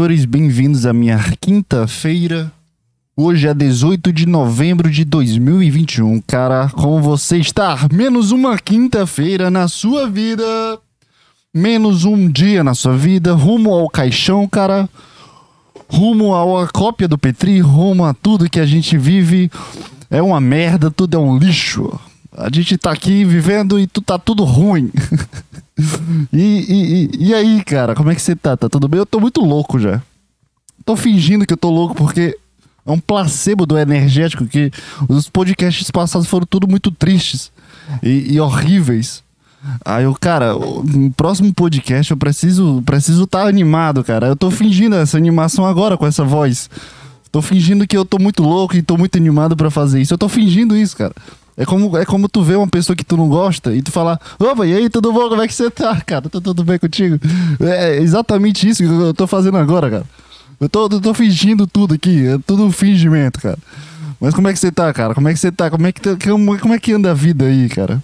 Senhores, bem-vindos à minha quinta-feira. Hoje é 18 de novembro de 2021. Cara, como você está? Menos uma quinta-feira na sua vida. Menos um dia na sua vida. Rumo ao caixão, cara. Rumo à cópia do Petri. Rumo a tudo que a gente vive. É uma merda, tudo é um lixo. A gente tá aqui vivendo e tu tá tudo ruim. e, e, e, aí, cara, como é que você tá? Tá tudo bem? Eu tô muito louco já. Tô fingindo que eu tô louco porque é um placebo do energético que os podcasts passados foram tudo muito tristes e, e horríveis. Aí eu, cara, no próximo podcast eu preciso preciso estar tá animado, cara. Eu tô fingindo essa animação agora com essa voz. Tô fingindo que eu tô muito louco e tô muito animado para fazer isso. Eu tô fingindo isso, cara. É como, é como tu vê uma pessoa que tu não gosta e tu falar, opa, e aí, tudo bom? Como é que você tá, cara? Tá tudo bem contigo? É exatamente isso que eu tô fazendo agora, cara. Eu tô, eu tô fingindo tudo aqui, é tudo um fingimento, cara. Mas como é que você tá, cara? Como é que você tá? Como é que, como, como é que anda a vida aí, cara?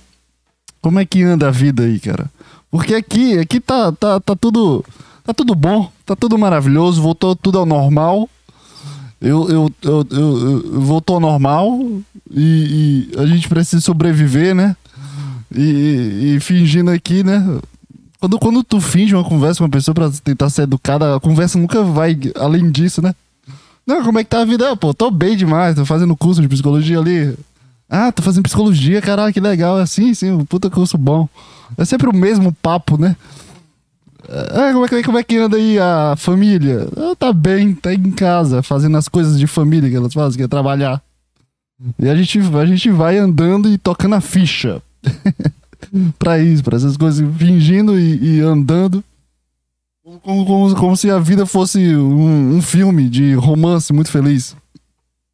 Como é que anda a vida aí, cara? Porque aqui, aqui tá, tá, tá tudo. Tá tudo bom, tá tudo maravilhoso, voltou tudo ao normal. Eu, eu, eu, eu, voltou ao normal e, e, a gente precisa sobreviver, né? E, e, fingindo aqui, né? Quando, quando tu finge uma conversa com uma pessoa pra tentar ser educada, a conversa nunca vai além disso, né? Não, como é que tá a vida? Pô, tô bem demais, tô fazendo curso de psicologia ali. Ah, tô fazendo psicologia, caralho, que legal. Assim, sim, um puta curso bom. É sempre o mesmo papo, né? Ah, como, é que, como é que anda aí a família? Ah, tá bem, tá em casa, fazendo as coisas de família que elas fazem, que é trabalhar. E a gente, a gente vai andando e tocando a ficha. pra isso, pra essas coisas, fingindo e, e andando. Como, como, como, se a vida fosse um, um filme de romance muito feliz.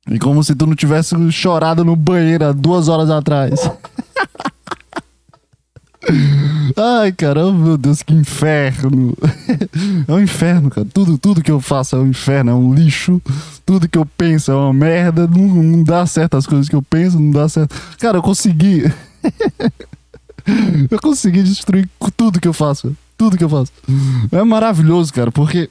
E como se tu não tivesse chorado no banheiro há duas horas atrás. Ai, caramba, meu Deus, que inferno. É um inferno, cara. Tudo, tudo que eu faço é um inferno, é um lixo. Tudo que eu penso é uma merda. Não, não dá certo as coisas que eu penso, não dá certo. Cara, eu consegui. eu consegui destruir tudo que eu faço. Tudo que eu faço. É maravilhoso, cara, porque.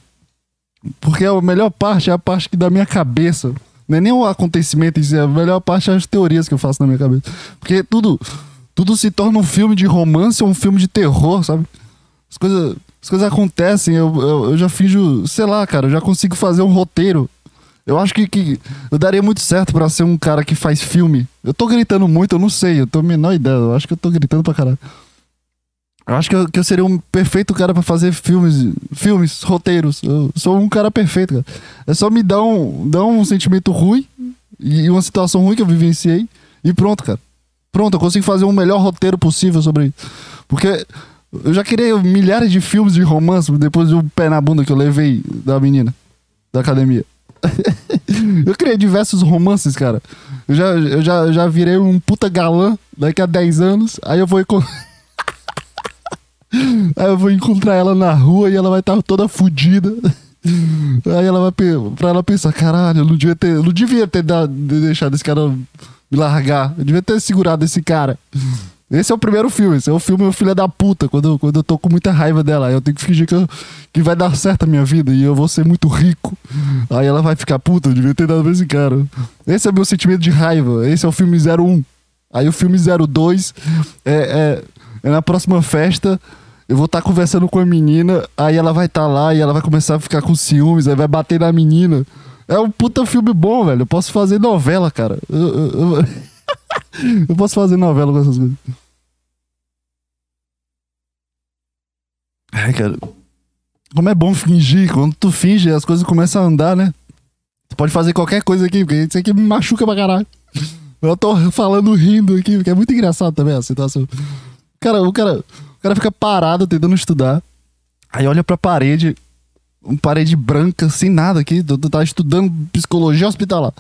Porque a melhor parte é a parte que da minha cabeça. Não é nem o acontecimento em si, a melhor parte é as teorias que eu faço na minha cabeça. Porque tudo tudo se torna um filme de romance ou um filme de terror, sabe? As coisas, as coisas acontecem, eu, eu, eu já finjo, sei lá, cara, eu já consigo fazer um roteiro. Eu acho que, que eu daria muito certo para ser um cara que faz filme. Eu tô gritando muito, eu não sei, eu tô menor ideia, eu acho que eu tô gritando pra caralho. Eu acho que eu, que eu seria um perfeito cara para fazer filmes, filmes, roteiros. Eu sou um cara perfeito, cara. É só me dar um, dar um sentimento ruim e uma situação ruim que eu vivenciei e pronto, cara. Pronto, eu consigo fazer o melhor roteiro possível sobre isso. Porque eu já criei milhares de filmes de romance depois do pé na bunda que eu levei da menina da academia. eu criei diversos romances, cara. Eu já, eu já, eu já virei um puta galã daqui a 10 anos. Aí eu vou. aí eu vou encontrar ela na rua e ela vai estar toda fodida. Aí ela vai pra ela pensar, caralho, eu não devia ter, não devia ter dado, deixado esse cara me largar. Eu devia ter segurado esse cara. Esse é o primeiro filme. Esse é o filme Filha da Puta, quando, quando eu tô com muita raiva dela. Eu tenho que fingir que, eu, que vai dar certo a minha vida e eu vou ser muito rico. Aí ela vai ficar puta, eu devia ter dado pra esse cara. Esse é meu sentimento de raiva. Esse é o filme 01. Aí o filme 02 é, é, é na próxima festa. Eu vou estar tá conversando com a menina, aí ela vai estar tá lá e ela vai começar a ficar com ciúmes, aí vai bater na menina. É um puta filme bom, velho. Eu posso fazer novela, cara. Eu, eu, eu... eu posso fazer novela com essas coisas. Ai, cara. Como é bom fingir. Quando tu finge, as coisas começam a andar, né? Tu pode fazer qualquer coisa aqui, porque isso aqui me machuca pra caralho. Eu tô falando rindo aqui, porque é muito engraçado também a situação. Cara, o cara, o cara fica parado tentando estudar. Aí olha pra parede, uma parede branca, sem nada aqui. Tu, tu tá estudando psicologia hospitalar.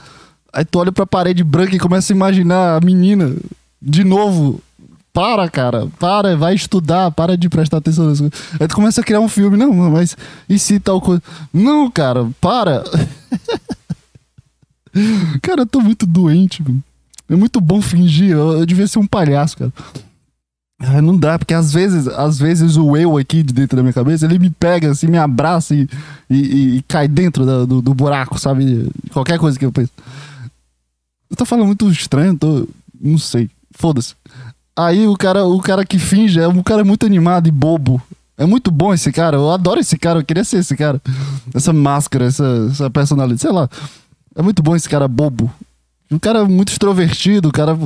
Aí tu olha pra parede branca e começa a imaginar a menina de novo. Para, cara, para, vai estudar, para de prestar atenção nas coisas. Aí tu começa a criar um filme, não, mas e se tal coisa? Não, cara, para. cara, eu tô muito doente, mano. É muito bom fingir, eu, eu devia ser um palhaço, cara. Não dá, porque às vezes, às vezes o eu aqui de dentro da minha cabeça, ele me pega assim, me abraça e, e, e cai dentro do, do, do, buraco, sabe? Qualquer coisa que eu penso. Eu tô falando muito estranho, tô. Não sei. Foda-se. Aí o cara, o cara que finge é um cara muito animado e bobo. É muito bom esse cara. Eu adoro esse cara. Eu queria ser esse cara. Essa máscara, essa, essa personalidade. Sei lá. É muito bom esse cara bobo. Um cara muito extrovertido, o cara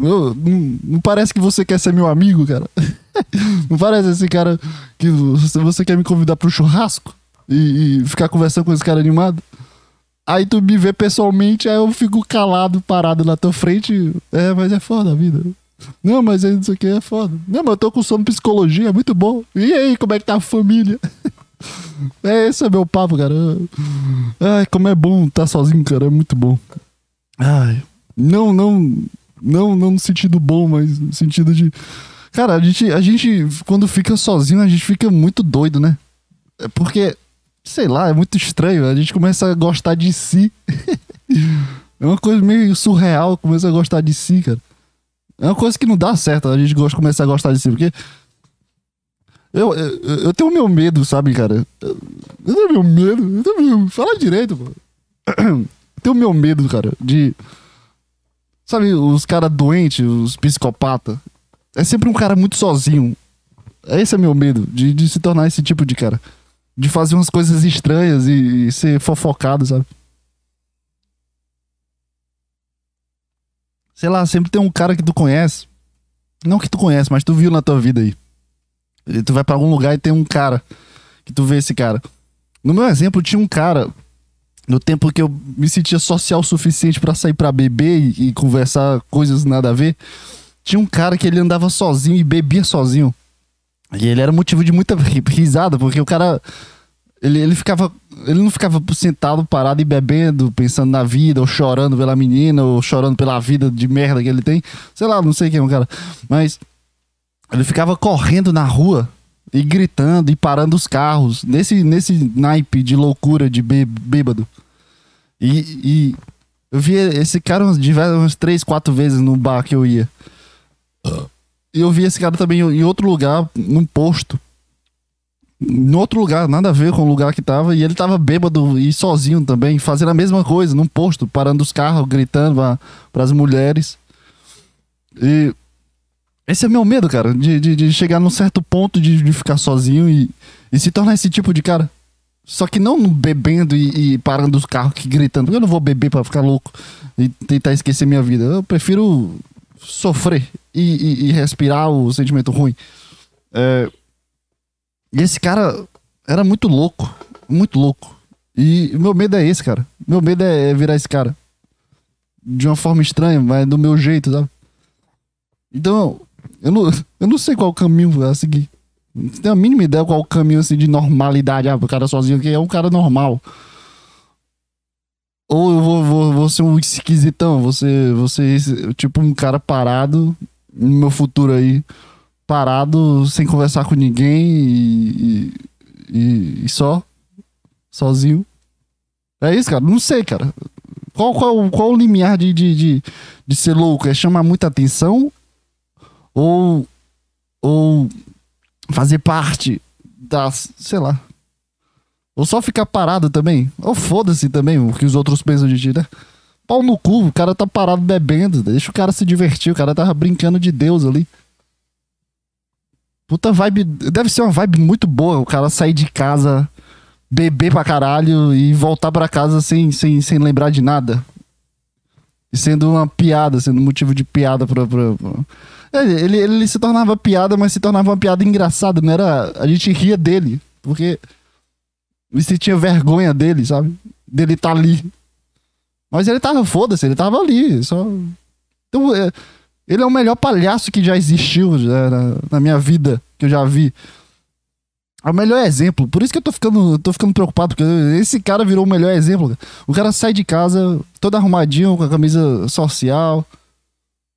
eu, não, não, parece que você quer ser meu amigo, cara. não parece esse cara que você, quer me convidar pro churrasco e, e, ficar conversando com esse cara animado. Aí tu me vê pessoalmente, aí eu fico calado, parado na tua frente. É, mas é foda a vida. Não, mas aí isso aqui é foda. Não, mas eu tô com sono psicologia, é muito bom. E aí, como é que tá a família? é, esse é meu papo, cara. Ai, como é bom estar tá sozinho, cara. É muito bom. Ai, não, não, não, não no sentido bom, mas no sentido de. Cara, a gente, a gente, quando fica sozinho, a gente fica muito doido, né? É porque, sei lá, é muito estranho. A gente começa a gostar de si. é uma coisa meio surreal, começa a gostar de si, cara. É uma coisa que não dá certo a gente gosta, começar a gostar de si, porque. Eu, eu, eu tenho meu medo, sabe, cara? Eu, eu tenho meu medo. Eu tenho meu, fala direito, pô. Eu tenho meu medo, cara, de Sabe, os caras doentes, os psicopatas. É sempre um cara muito sozinho. Esse é meu medo, de, de se tornar esse tipo de cara. De fazer umas coisas estranhas e, e ser fofocado, sabe? Sei lá, sempre tem um cara que tu conhece. Não que tu conhece, mas tu viu na tua vida aí. E tu vai para algum lugar e tem um cara que tu vê esse cara. No meu exemplo, tinha um cara no tempo que eu me sentia social o suficiente para sair para beber e, e, conversar coisas nada a ver, tinha um cara que ele andava sozinho e bebia sozinho. E ele era motivo de muita risada, porque o cara ele, ele ficava ele não ficava sentado parado e bebendo, pensando na vida, ou chorando pela menina, ou chorando pela vida de merda que ele tem. Sei lá, não sei quem é o cara, mas ele ficava correndo na rua e gritando e parando os carros, nesse, nesse naipe de loucura, de bêbado. E, e eu vi esse cara umas, umas três, quatro vezes no bar que eu ia. E eu vi esse cara também em outro lugar, num posto. Em outro lugar, nada a ver com o lugar que tava. E ele tava bêbado e sozinho também, fazendo a mesma coisa, num posto, parando os carros, gritando para as mulheres. E esse é meu medo, cara, de, de, de chegar num certo ponto de, de ficar sozinho e, e se tornar esse tipo de cara. Só que não bebendo e, e parando os carros aqui gritando. Eu não vou beber para ficar louco e tentar esquecer minha vida. Eu prefiro sofrer e, e, e respirar o sentimento ruim. É... E esse cara era muito louco. Muito louco. E meu medo é esse, cara. Meu medo é virar esse cara. De uma forma estranha, mas do meu jeito, sabe? Então, eu não, eu não sei qual caminho a seguir. Não tem a mínima ideia qual o caminho assim, de normalidade. Ah, o cara sozinho que é um cara normal. Ou eu vou, vou, vou ser um esquisitão, você, você tipo um cara parado no meu futuro aí, parado, sem conversar com ninguém e, e, e só, sozinho. É isso, cara? Não sei, cara. Qual, qual, qual o limiar de, de, de, de ser louco? É chamar muita atenção ou, ou fazer parte das, sei lá. Ou só ficar parado também. Ou foda-se também o que os outros pensam de ti, né? Pau no cu, o cara tá parado bebendo. Deixa o cara se divertir, o cara tava brincando de Deus ali. Puta vibe. Deve ser uma vibe muito boa o cara sair de casa, beber pra caralho e voltar pra casa sem, sem, sem lembrar de nada. E sendo uma piada, sendo motivo de piada pra, pra, pra ele, ele se tornava piada, mas se tornava uma piada engraçada, não era. A gente ria dele, porque você tinha vergonha dele, sabe? Dele tá ali. Mas ele tava, foda-se, ele tava ali. Só... Então, é, ele é o melhor palhaço que já existiu já, na, na, minha vida, que eu já vi. É o melhor exemplo. Por isso que eu tô ficando, tô ficando preocupado, porque esse cara virou o melhor exemplo. O cara sai de casa todo arrumadinho, com a camisa social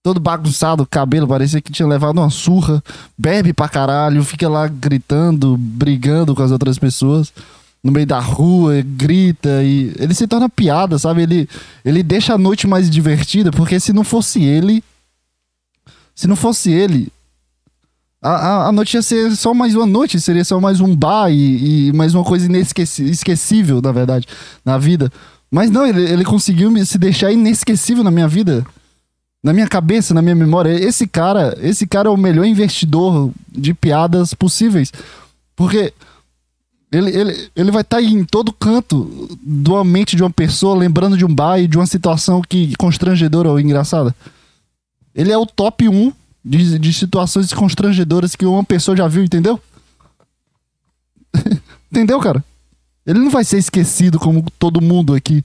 todo bagunçado, cabelo, parecia que tinha levado uma surra, bebe pra caralho, fica lá gritando, brigando com as outras pessoas no meio da rua, grita e ele se torna piada, sabe? Ele ele deixa a noite mais divertida, porque se não fosse ele, se não fosse ele, A, a, a, noite ia ser só mais uma noite, seria só mais um bar e, e mais uma coisa inesquecível, na verdade, na vida. Mas não, ele, ele conseguiu se deixar inesquecível na minha vida. Na minha cabeça, na minha memória. Esse cara, esse cara é o melhor investidor de piadas possíveis. Porque ele, ele, ele vai estar tá em todo canto da mente de uma pessoa, lembrando de um bar e de uma situação que constrangedora ou engraçada. Ele é o top 1 de, de situações constrangedoras que uma pessoa já viu, entendeu? entendeu, cara? Ele não vai ser esquecido como todo mundo aqui.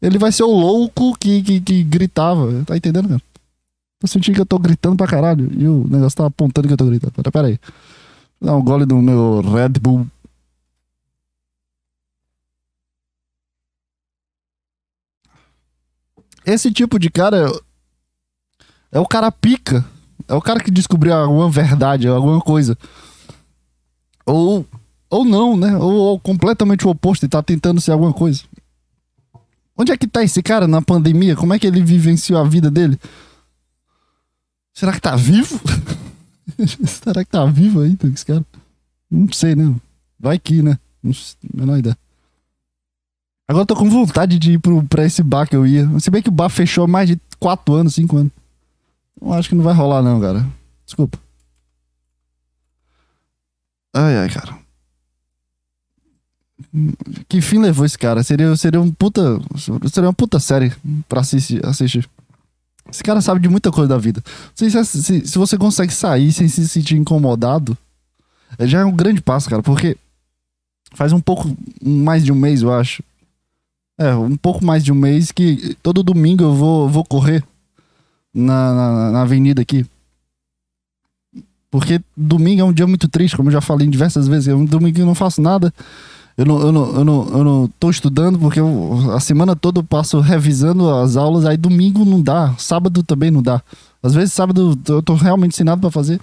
Ele vai ser o louco que, que, que gritava. Tá entendendo, cara? Tô sentindo que eu tô gritando pra caralho. E o negócio tá apontando que eu tô gritando. Pera, pera aí. Vou dar um gole do meu Red Bull Esse tipo de cara é o cara pica. É o cara que descobriu alguma verdade, alguma coisa. Ou, ou não, né? Ou, ou completamente o oposto e tá tentando ser alguma coisa. Onde é que tá esse cara na pandemia? Como é que ele vivenciou a vida dele? Será que tá vivo? Será que tá vivo ainda esse cara? Não sei, né? Vai que, né? Não, menor ideia. Agora eu tô com vontade de ir pro, pra esse bar que eu ia. Se bem que o bar fechou há mais de 4 anos, 5 anos. Eu acho que não vai rolar, não, cara. Desculpa. Ai, ai, cara. Que fim levou esse cara? Seria, seria um puta. Seria uma puta série pra assistir. assistir. Esse cara sabe de muita coisa da vida. Se, se, se você consegue sair sem se sentir incomodado, já é um grande passo, cara. Porque faz um pouco mais de um mês, eu acho, é, um pouco mais de um mês que todo domingo eu vou, vou correr na, na, na avenida aqui. Porque domingo é um dia muito triste, como eu já falei diversas vezes. É um domingo eu não faço nada. Eu não, eu não, eu não, eu não tô estudando porque eu, a semana toda eu passo revisando as aulas. Aí domingo não dá, sábado também não dá. Às vezes sábado eu tô realmente sem nada pra fazer.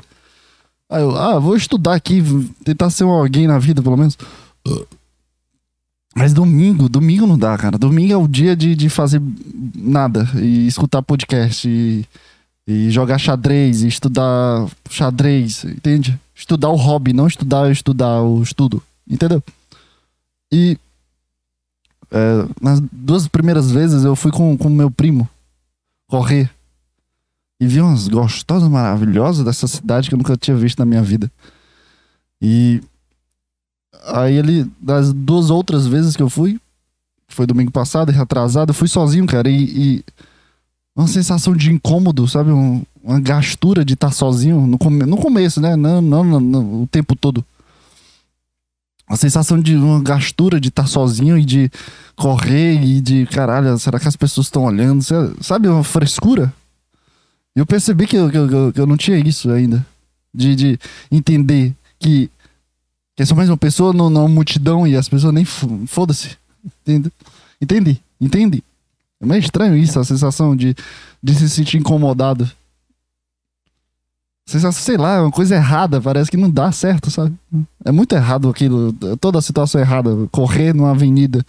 Aí eu, ah, vou estudar aqui, tentar ser alguém na vida pelo menos. Mas domingo, domingo não dá, cara. Domingo é o dia de, de fazer nada. E escutar podcast. E, e jogar xadrez. E estudar xadrez. Entende? Estudar o hobby, não estudar estudar o estudo. Entendeu? E. É, nas duas primeiras vezes eu fui com o meu primo correr. E vi umas gostosas maravilhosas dessa cidade que eu nunca tinha visto na minha vida. E Aí ele, das duas outras vezes que eu fui, foi domingo passado atrasado, eu fui sozinho, cara, e, e uma sensação de incômodo, sabe? Um, uma gastura de estar sozinho no, come, no começo, né? Não, não, não, não, o tempo todo. A sensação de uma gastura de estar tá sozinho e de correr e de caralho, será que as pessoas estão olhando? Sabe, uma frescura? Eu percebi que eu, que, eu, que eu não tinha isso ainda. De, de entender que que é só mais uma pessoa numa multidão e as pessoas nem foda-se. Entende? Entendi, entendi. É meio estranho isso, a sensação de, de se sentir incomodado. Sei lá, é uma coisa errada, parece que não dá certo, sabe? É muito errado aquilo, toda a situação errada. Correr numa avenida,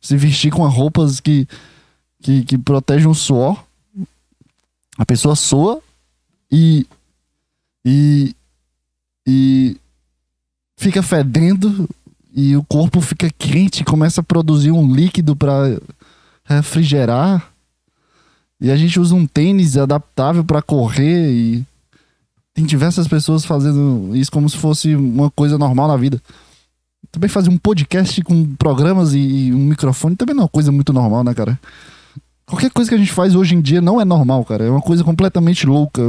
se vestir com roupas que, que, que protegem o suor. A pessoa soa e. E. E fica fedendo e o corpo fica quente, começa a produzir um líquido para refrigerar. E a gente usa um tênis adaptável para correr e tem diversas pessoas fazendo isso como se fosse uma coisa normal na vida. Também fazer um podcast com programas e um microfone também não é uma coisa muito normal, né, cara? Qualquer coisa que a gente faz hoje em dia não é normal, cara. É uma coisa completamente louca.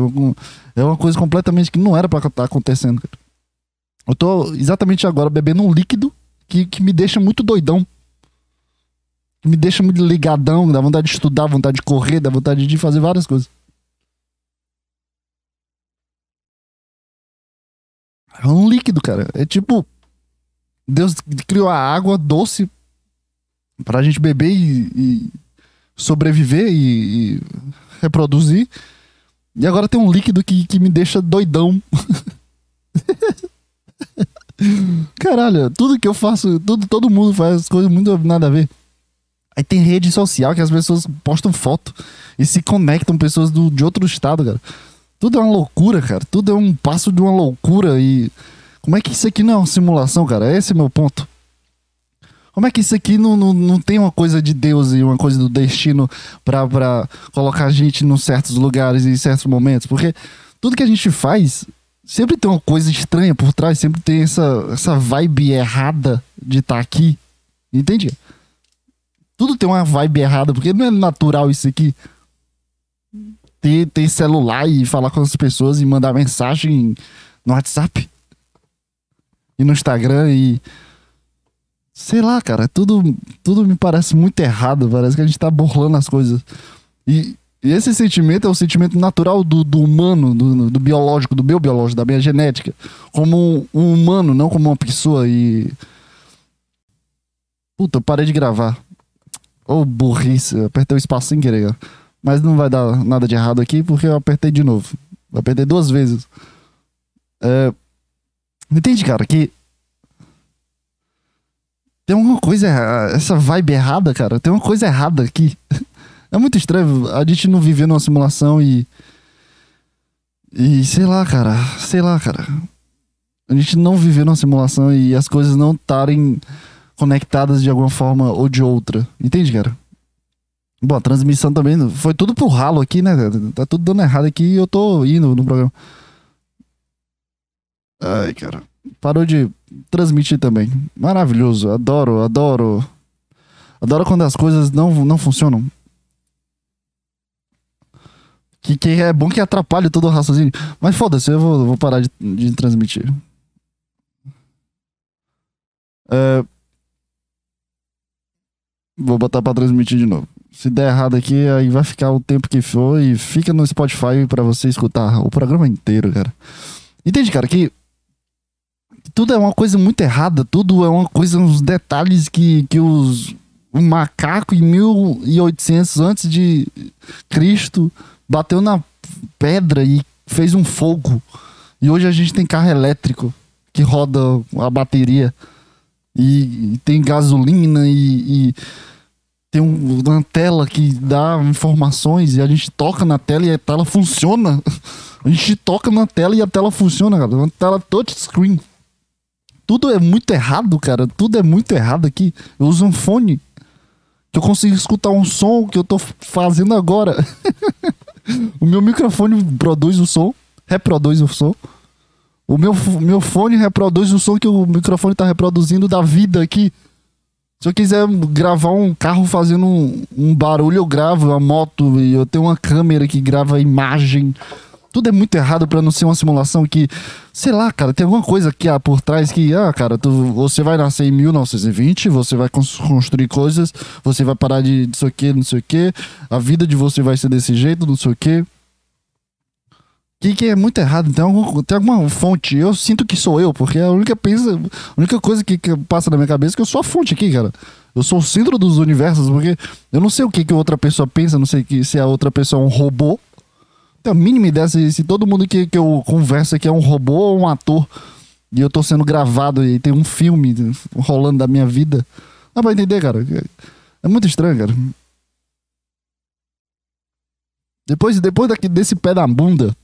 É uma coisa completamente que não era para estar tá acontecendo, cara. Eu tô exatamente agora bebendo um líquido que, que me deixa muito doidão. Que me deixa muito ligadão, dá vontade de estudar, vontade de correr, dá vontade de fazer várias coisas. É um líquido, cara. É tipo. Deus criou a água doce pra gente beber e, e sobreviver e, e, reproduzir. E agora tem um líquido que, que me deixa doidão. Caralho, tudo que eu faço, tudo, todo mundo faz coisas muito nada a ver. Aí tem rede social que as pessoas postam foto e se conectam pessoas do, de outro estado, cara. Tudo é uma loucura, cara. Tudo é um passo de uma loucura e. Como é que isso aqui não é uma simulação, cara? Esse é meu ponto. Como é que isso aqui não, não, não tem uma coisa de Deus e uma coisa do destino pra, pra colocar a gente em certos lugares e em certos momentos? Porque tudo que a gente faz sempre tem uma coisa estranha por trás, sempre tem essa, essa vibe errada de estar tá aqui. Entende? Tudo tem uma vibe errada, porque não é natural isso aqui. Ter, ter celular e falar com as pessoas e mandar mensagem no WhatsApp e no Instagram e. Sei lá, cara, tudo, tudo me parece muito errado. Parece que a gente tá burlando as coisas. E, e esse sentimento é o sentimento natural do, do humano, do, do, biológico, do meu biológico, da minha genética. Como um humano, não como uma pessoa. E. Puta, eu parei de gravar. Ô, oh, burrice. apertei o espaço sem querer. Mas não vai dar nada de errado aqui porque eu apertei de novo. Eu apertei duas vezes. É... Entende, cara, que. Tem alguma coisa. Essa vibe errada, cara. Tem uma coisa errada aqui. É muito estranho. A gente não viver numa simulação e. E sei lá, cara. Sei lá, cara. A gente não viver numa simulação e as coisas não estarem conectadas de alguma forma ou de outra. Entende, cara? Bom, a transmissão também foi tudo pro ralo aqui, né? Tá tudo dando errado aqui e eu tô indo no programa. Ai, cara. Parou de transmitir também. Maravilhoso. Adoro, adoro. Adoro quando as coisas não, não funcionam. Que, que é bom que atrapalhe todo o raciocínio. Mas foda-se, eu vou, vou parar de, de transmitir. É, Vou botar pra transmitir de novo. Se der errado aqui, aí vai ficar o tempo que for e fica no Spotify para você escutar o programa inteiro, cara. Entende, cara, que tudo é uma coisa muito errada, tudo é uma coisa, uns detalhes que, que os macaco em 1800 antes de Cristo bateu na pedra e fez um fogo. E hoje a gente tem carro elétrico que roda a bateria e, e tem gasolina e, e tem um, uma tela que dá informações e a gente toca na tela e a tela funciona. A gente toca na tela e a tela funciona, cara. Uma tela touchscreen. Tudo é muito errado, cara. Tudo é muito errado aqui. Eu uso um fone que eu consigo escutar um som que eu tô fazendo agora. o meu microfone produz o som, reproduz o som. O meu, meu fone reproduz o som que o microfone tá reproduzindo da vida aqui. Se eu quiser gravar um carro fazendo um, um barulho, eu gravo a moto e eu tenho uma câmera que grava a imagem. Tudo é muito errado para não ser uma simulação que, sei lá, cara, tem alguma coisa aqui ah, por trás que, ah, cara, tu, você vai nascer em 1920, você vai construir coisas, você vai parar de não sei o que, não sei o que, a vida de você vai ser desse jeito, não sei o que que, que é muito errado. Tem, algum, tem alguma fonte. Eu sinto que sou eu, porque a única, pensa, a única coisa que, que, passa na minha cabeça é que eu sou a fonte aqui, cara. Eu sou o centro dos universos, porque eu não sei o que, que outra pessoa pensa, não sei que, se a outra pessoa é um robô. Tenho a mínima ideia se, se todo mundo que, que eu converso aqui é um robô ou um ator. E eu tô sendo gravado e tem um filme rolando da minha vida. Dá pra entender, cara. É muito estranho, cara. Depois, depois daqui, desse pé da bunda,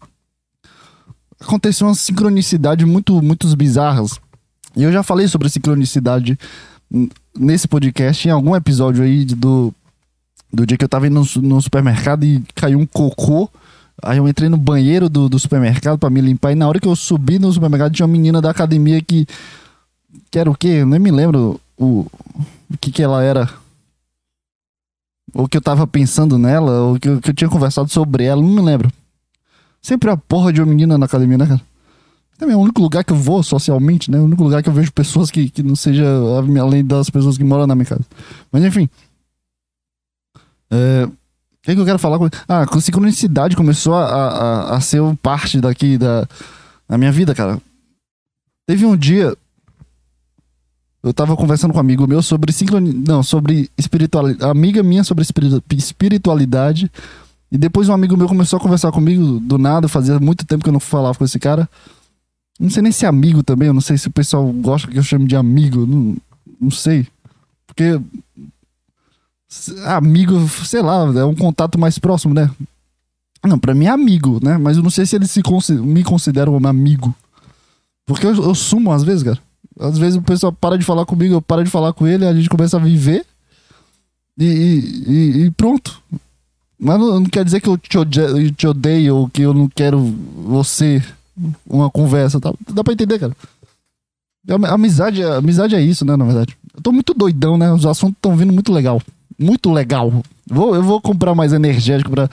aconteceu uma sincronicidade muito, muito bizarras. E eu já falei sobre sincronicidade nesse podcast, em algum episódio aí do, do dia que eu tava indo no, no supermercado e caiu um cocô. Aí eu entrei no banheiro do, do supermercado para me limpar. E na hora que eu subi no supermercado, tinha uma menina da academia que. Que era o quê? Eu nem me lembro o, o que, que ela era. Ou que eu tava pensando nela, ou que, que eu tinha conversado sobre ela, não me lembro. Sempre a porra de uma menina na academia, né, cara? Também é o único lugar que eu vou socialmente, né? O único lugar que eu vejo pessoas que, que não seja além das pessoas que moram na minha casa. Mas enfim. É, o que, é que eu quero falar com. Ah, com sincronicidade começou a, a, a ser parte daqui da, da minha vida, cara. Teve um dia. Eu tava conversando com um amigo meu sobre sincronicidade. Não, sobre espiritualidade. Amiga minha sobre espiritualidade. E depois um amigo meu começou a conversar comigo do nada, fazia muito tempo que eu não falava com esse cara. Não sei nem se é amigo também, eu não sei se o pessoal gosta que eu chame de amigo, não, não sei. Porque amigo, sei lá, é um contato mais próximo, né? Não, pra mim é amigo, né? Mas eu não sei se eles se me consideram um amigo. Porque eu, eu sumo às vezes, cara. Às vezes o pessoal para de falar comigo, eu paro de falar com ele, a gente começa a viver. E- e- e pronto. Mas não, não quer dizer que eu te, ode- te odeio ou que eu não quero você uma conversa. Tá? Dá pra entender, cara. Am- Amizade, é- amizade é isso, né, na verdade. Eu tô muito doidão, né? Os assuntos estão vindo muito legal. Muito legal. Vou, eu vou comprar mais energético pra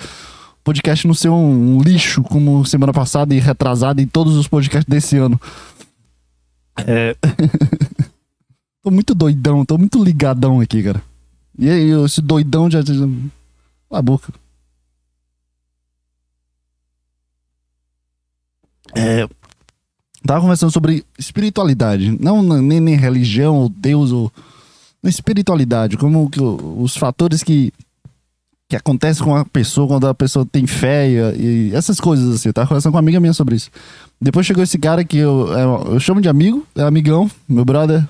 podcast não ser um, um lixo como semana passada e retrasada e todos os podcasts desse ano. É. tô muito doidão, tô muito ligadão aqui, cara. E aí, esse doidão já- Cala a boca. É. Tava conversando sobre espiritualidade. Não nem, nem religião, ou Deus, ou. Espiritualidade. Como que os fatores que. Que acontecem com a pessoa quando a pessoa tem fé e, e essas coisas assim. Eu tava conversando com uma amiga minha sobre isso. Depois chegou esse cara que eu, é, eu chamo de amigo, é amigão, meu brother.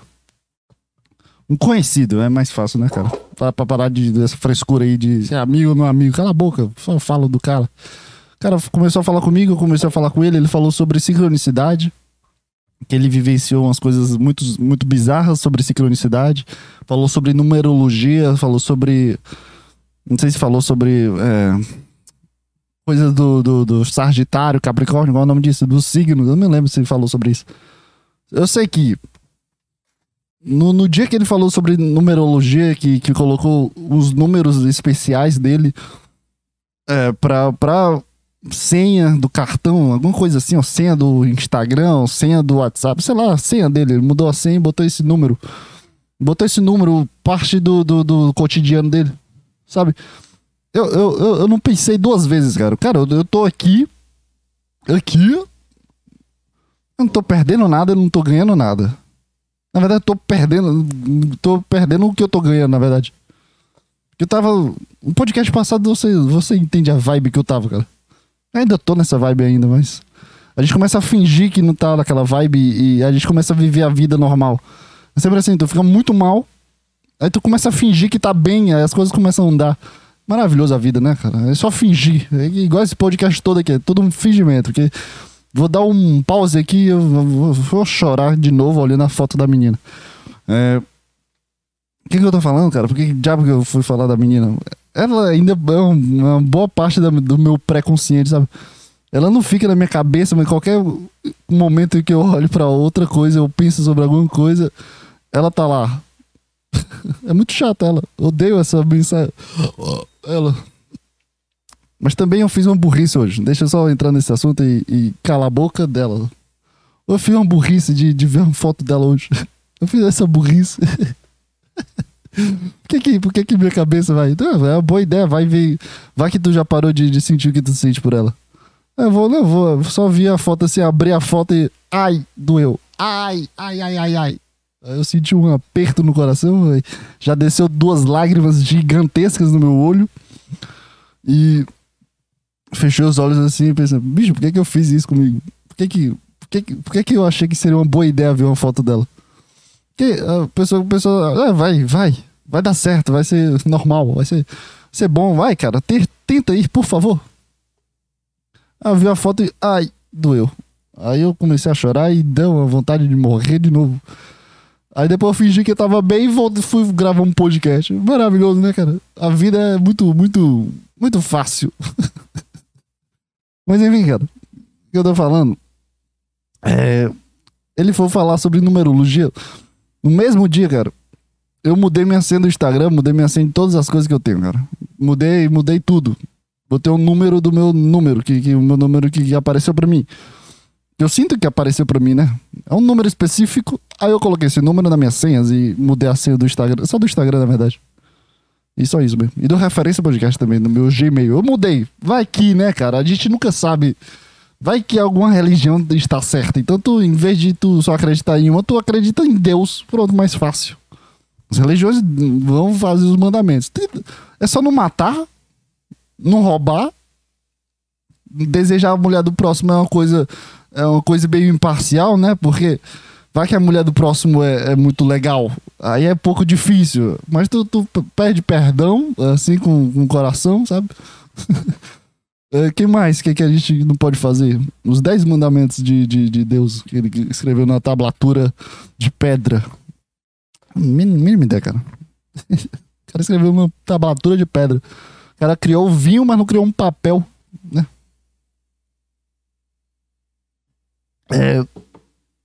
Um conhecido, é mais fácil, né, cara? Pra, pra parar de, dessa frescura aí de ser amigo ou não amigo. Cala a boca, só falo do cara. Cara começou a falar comigo, eu comecei a falar com ele, ele falou sobre sincronicidade. Que ele vivenciou umas coisas muito, muito bizarras sobre sincronicidade. Falou sobre numerologia, falou sobre. Não sei se falou sobre. É, coisas do, do, do Sagitário, Capricórnio, qual é o nome disso? Dos signos. Eu não me lembro se ele falou sobre isso. Eu sei que no, no dia que ele falou sobre numerologia, que, que colocou os números especiais dele é, pra, pra senha do cartão, alguma coisa assim, ó, senha do Instagram, senha do WhatsApp, sei lá, senha dele. Ele mudou a senha e botou esse número. Botou esse número, parte do, do, do cotidiano dele, sabe? Eu, eu, eu, eu não pensei duas vezes, cara. Cara, eu, eu tô aqui, aqui, eu não tô perdendo nada, eu não tô ganhando nada. Na verdade, eu tô perdendo. Tô perdendo o que eu tô ganhando, na verdade. Eu tava. No podcast passado você, você entende a vibe que eu tava, cara. Ainda tô nessa vibe ainda, mas. A gente começa a fingir que não tá naquela vibe e a gente começa a viver a vida normal. É sempre assim, tu fica muito mal. Aí tu começa a fingir que tá bem, aí as coisas começam a andar. Maravilhoso a vida, né, cara? É só fingir. É igual esse podcast todo aqui, é tudo um fingimento. Que Vou dar um pause aqui eu vou, vou chorar de novo olhando a foto da menina. É... O que, que eu tô falando, cara? Por que diabo que eu fui falar da menina? Ela ainda é um- uma boa parte do meu pré-consciente, sabe? Ela não fica na minha cabeça, mas qualquer momento em que eu olho pra outra coisa, eu penso sobre alguma coisa, ela tá lá. É muito chato ela. Odeio essa mensagem. Ela. Mas também eu fiz uma burrice hoje. Deixa eu só entrar nesse assunto e, e calar a boca dela. Eu fiz uma burrice de, de ver uma foto dela hoje. Eu fiz essa burrice. Por que que, por que que minha cabeça vai? Não, é uma boa ideia, vai ver. Vai que tu já parou de, de sentir o que tu sente por ela. Eu vou, não, vou. eu Só vi a foto assim, abri a foto e. Ai, doeu. Ai, ai, ai, ai, ai. Eu senti um aperto no coração, aí já desceu duas lágrimas gigantescas no meu olho. E fechei os olhos assim pensei, bicho, por que, que eu fiz isso comigo? Por que que, por que, que, por que, que eu achei que seria uma boa ideia ver uma foto dela? Porque a pessoa, a pessoa ah, vai, vai, vai dar certo, vai ser normal, vai ser, vai ser bom, vai, cara, te- tenta ir, por favor. Aí eu vi a foto e, ai, doeu. Aí eu comecei a chorar e deu uma vontade de morrer de novo. Aí depois eu fingi que eu tava bem e voltei- fui gravar um podcast. Maravilhoso, né, cara? A vida é muito, muito, muito fácil. Mas enfim, cara. O que eu tô falando? É. Ele foi falar sobre numerologia. No mesmo dia, cara, eu mudei minha senha do Instagram, mudei minha senha de todas as coisas que eu tenho, cara. Mudei, mudei tudo. Botei o número do meu número, que, que o meu número que, que apareceu pra mim. Eu sinto que apareceu pra mim, né? É um número específico. Aí eu coloquei esse número nas minhas senhas e mudei a senha do Instagram. Só do Instagram, na verdade. E só isso mesmo. E do referência podcast também, no meu Gmail. Eu mudei. Vai que, né, cara? A gente nunca sabe. Vai que alguma religião está certa. Então, tu, em vez de tu só acreditar em uma, tu acredita em Deus. Pronto, mais fácil. As religiões vão fazer os mandamentos. É só não matar, não roubar. Desejar a mulher do próximo é uma coisa, é uma coisa meio imparcial, né? Porque vai que a mulher do próximo é, é muito legal. Aí é pouco difícil. Mas tu, tu pede perdão, assim, com, com o coração, sabe? É, que mais que, que a gente não pode fazer? Os dez mandamentos de, de, de Deus que ele escreveu na tablatura de pedra. Mínima ideia, cara. o cara escreveu uma tablatura de pedra. O cara criou o vinho, mas não criou um papel, né? É.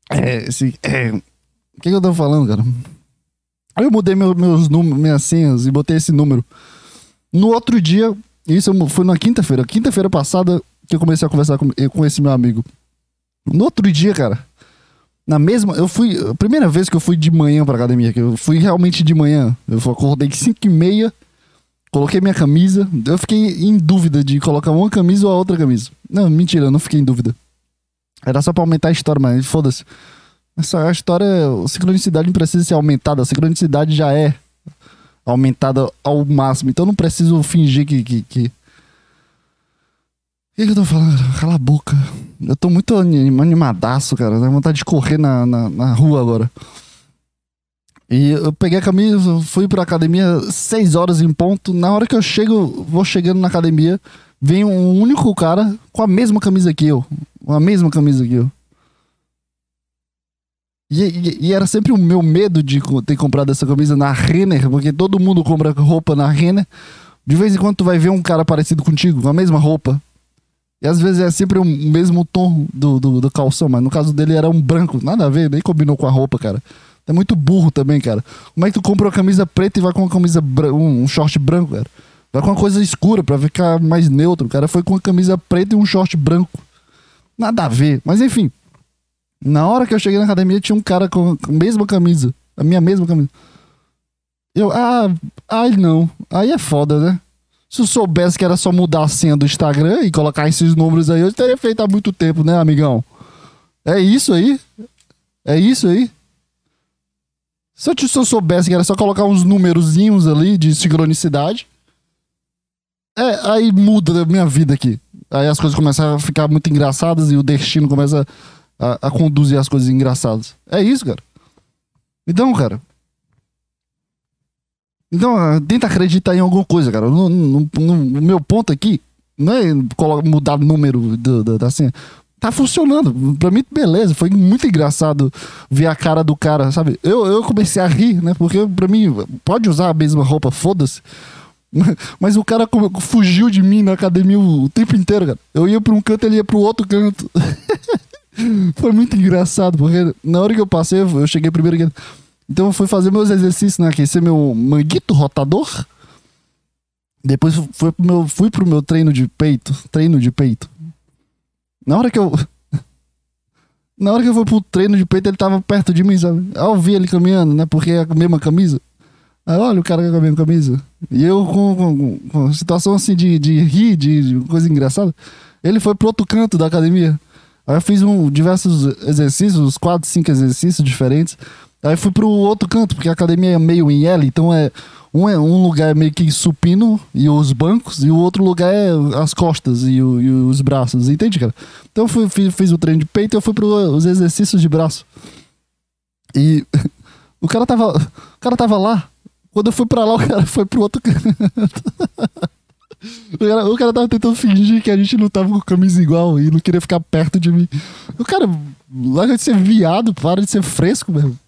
É, esse. É, o que, que eu tô falando, cara? Aí eu mudei meu, meus números, minhas senhas e botei esse número. No outro dia, isso foi na quinta-feira. Quinta-feira passada que eu comecei a conversar com, com esse meu amigo. No outro dia, cara, na mesma. Eu fui. A primeira vez que eu fui de manhã pra academia, que eu fui realmente de manhã. Eu acordei 5 e meia, coloquei minha camisa. Eu fiquei em dúvida de colocar uma camisa ou a outra camisa. Não, mentira, eu não fiquei em dúvida. Era só pra aumentar a história, mas foda-se. Essa história, a sincronicidade não precisa ser aumentada. A sincronicidade já é aumentada ao máximo. Então não preciso fingir que. que, que... O que, que eu tô falando? Cala a boca. Eu tô muito animadaço, cara. Dá vontade de correr na, na, na, rua agora. E eu peguei a camisa, fui pra academia seis horas em ponto. Na hora que eu chego, vou chegando na academia, vem um único cara com a mesma camisa que eu. Com a mesma camisa que eu. E, e, e, era sempre o meu medo de ter comprado essa camisa na Renner, porque todo mundo compra roupa na Renner. De vez em quando tu vai ver um cara parecido contigo, com a mesma roupa. E às vezes é sempre o mesmo tom do, do, do, calção, mas no caso dele era um branco. Nada a ver, nem combinou com a roupa, cara. É muito burro também, cara. Como é que tu compra uma camisa preta e vai com uma camisa um, um short branco, cara? Vai com uma coisa escura pra ficar mais neutro. O cara foi com uma camisa preta e um short branco. Nada a ver. Mas enfim. Na hora que eu cheguei na academia, tinha um cara com a mesma camisa. A minha mesma camisa. Eu, ah, ai não. Aí é foda, né? Se eu soubesse que era só mudar a senha do Instagram e colocar esses números aí, eu teria feito há muito tempo, né, amigão? É isso aí? É isso aí? Se eu, se eu soubesse que era só colocar uns númerozinhos ali de sincronicidade, é, aí muda a minha vida aqui. Aí as coisas começam a ficar muito engraçadas e o destino começa a, a conduzir as coisas engraçadas. É isso, cara. Então, cara. Então, ah, tenta acreditar em alguma coisa, cara. No, no, no, meu ponto aqui, não é mudar o número do, do, da senha. Tá funcionando. Pra mim, beleza. Foi muito engraçado ver a cara do cara, sabe? Eu, eu comecei a rir, né? Porque pra mim, pode usar a mesma roupa, foda-se. Mas o cara fugiu de mim na academia o tempo inteiro, cara. Eu ia pra um canto, ele ia pro outro canto. Foi muito engraçado, porque na hora que eu passei, eu cheguei primeiro. Então eu fui fazer meus exercícios, né? Aquecer meu manguito rotador. Depois fui pro, meu, fui pro meu treino de peito. Treino de peito. Na hora que eu. Na hora que eu fui pro treino de peito, ele tava perto de mim, sabe? Eu vi ele caminhando, né? Porque é a mesma camisa. Aí olha o cara com a mesma camisa. E eu com, com, com situação assim de, de rir, de, de coisa engraçada. Ele foi pro outro canto da academia. Aí eu fiz um, diversos exercícios, uns 4, 5 exercícios diferentes. Aí fui pro outro canto, porque a academia é meio em L, então é um, é um lugar é meio que supino e os bancos, e o outro lugar é as costas e, o, e os braços, entende, cara? Então eu fui, fiz, fiz o treino de peito e eu fui pros exercícios de braço. E o cara tava. O cara tava lá. Quando eu fui pra lá, o cara foi pro outro canto. O cara, o cara tava tentando fingir que a gente não tava com camisa igual e não queria ficar perto de mim. O cara, larga de ser viado, para de ser fresco mesmo.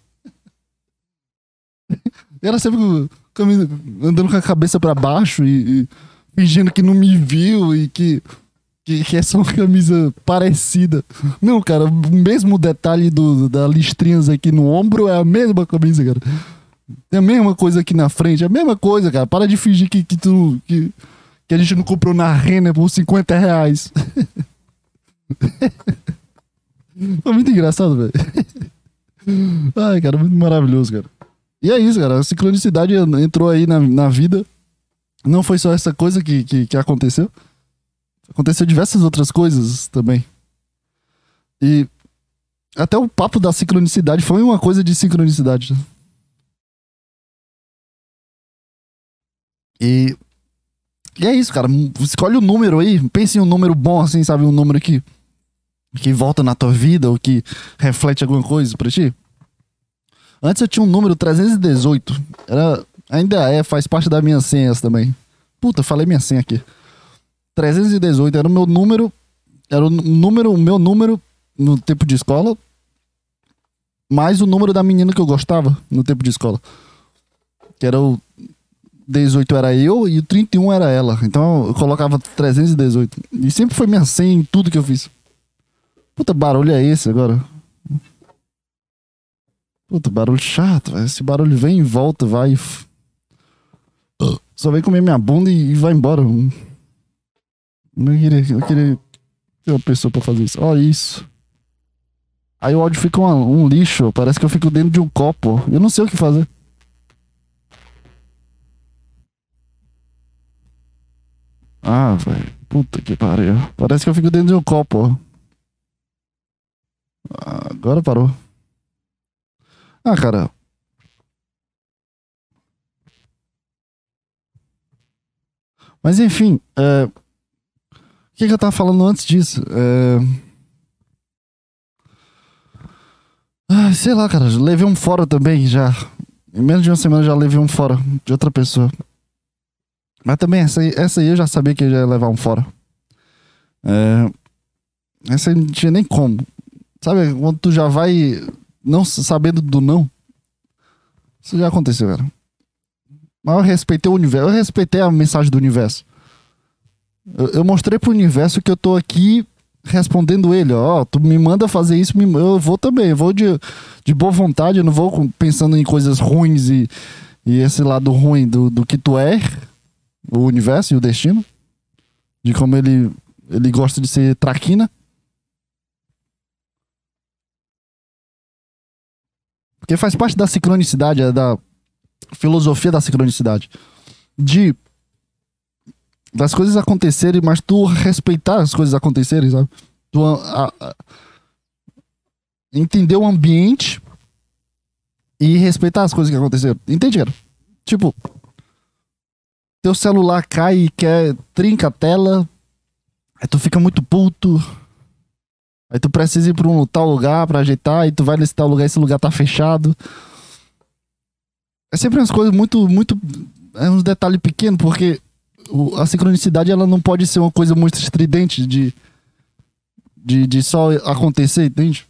Era sempre andando com a cabeça para baixo e, e, fingindo que não me viu e que, que, que é só uma camisa parecida. Não, cara, o mesmo detalhe do, da listrinhas aqui no ombro é a mesma camisa, cara. É a mesma coisa aqui na frente, é a mesma coisa, cara. Para de fingir que, que tu. Que, que a gente não comprou na Renner por 50 reais. Foi muito engraçado, velho. Ai, cara, muito maravilhoso, cara. E é isso, cara. A sincronicidade entrou aí na, na vida. Não foi só essa coisa que, que, que aconteceu. Aconteceu diversas outras coisas também. E até o papo da sincronicidade foi uma coisa de sincronicidade. E e é isso, cara. Escolhe um número aí. Pense em um número bom, assim, sabe? Um número que, que volta na tua vida ou que reflete alguma coisa pra ti. Antes eu tinha um número 318. Era, ainda é, faz parte das minhas senhas também. Puta, falei minha senha aqui. 318 era o meu número. Era o número, o meu número no tempo de escola. Mais o número da menina que eu gostava no tempo de escola. Que era o 18 era eu e o 31 era ela. Então eu colocava 318. E sempre foi minha senha em tudo que eu fiz. Puta barulho é esse agora? Puta barulho chato. Esse barulho vem e volta, vai. Só vem comer minha bunda e, vai embora. Eu queria, eu queria ter uma pessoa pra fazer isso. Olha isso. Aí o áudio fica um, um lixo. Parece que eu fico dentro de um copo. Eu não sei o que fazer. Ah, velho. Puta que pariu. Parece que eu fico dentro de um copo. Ah, agora parou. Ah, cara. Mas enfim, é... o que, que eu tava falando antes disso? É... Ah, sei lá, cara, levei um fora também já. Em menos de uma semana já levei um fora de outra pessoa. Mas também essa aí, essa aí eu já sabia que eu ia levar um fora. É... Essa aí não tinha nem como. Sabe, quando tu já vai não sabendo do não. Isso já aconteceu, cara. Mas eu respeitei o universo. Eu respeitei a mensagem do universo. Eu, eu mostrei pro universo que eu tô aqui respondendo ele, ó, tu me manda fazer isso, eu vou também, eu vou de, de boa vontade, eu não vou pensando em coisas ruins e, e esse lado ruim do, do que tu é, o universo e o destino, de como ele, ele gosta de ser traquina. Porque faz parte da sincronicidade, é da filosofia da sincronicidade. De das coisas acontecerem, mas tu respeitar as coisas acontecerem, sabe? Tu a, a, entender o ambiente e respeitar as coisas que aconteceram. Entende, cara? Tipo, teu celular cai e quer trinca a tela, aí tu fica muito puto. Aí tu precisa ir pra um tal lugar pra ajeitar, e tu vai nesse tal lugar, esse lugar tá fechado. É sempre umas coisas muito, muito. É uns detalhes pequenos, porque a sincronicidade ela não pode ser uma coisa muito estridente de, de, de só acontecer, entende?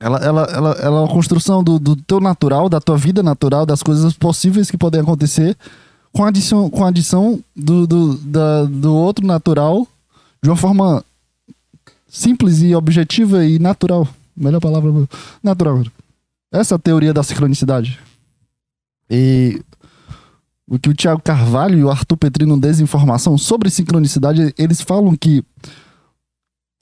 Ela, ela, ela, ela é uma construção do, do teu natural, da tua vida natural, das coisas possíveis que podem acontecer, com a adição, com a adição do, do, da, do outro natural de uma forma simples e objetiva e natural. Melhor palavra, natural. Essa é a teoria da sincronicidade. E o que o Thiago Carvalho e o Arthur Petrino Desinformação sobre sincronicidade, eles falam que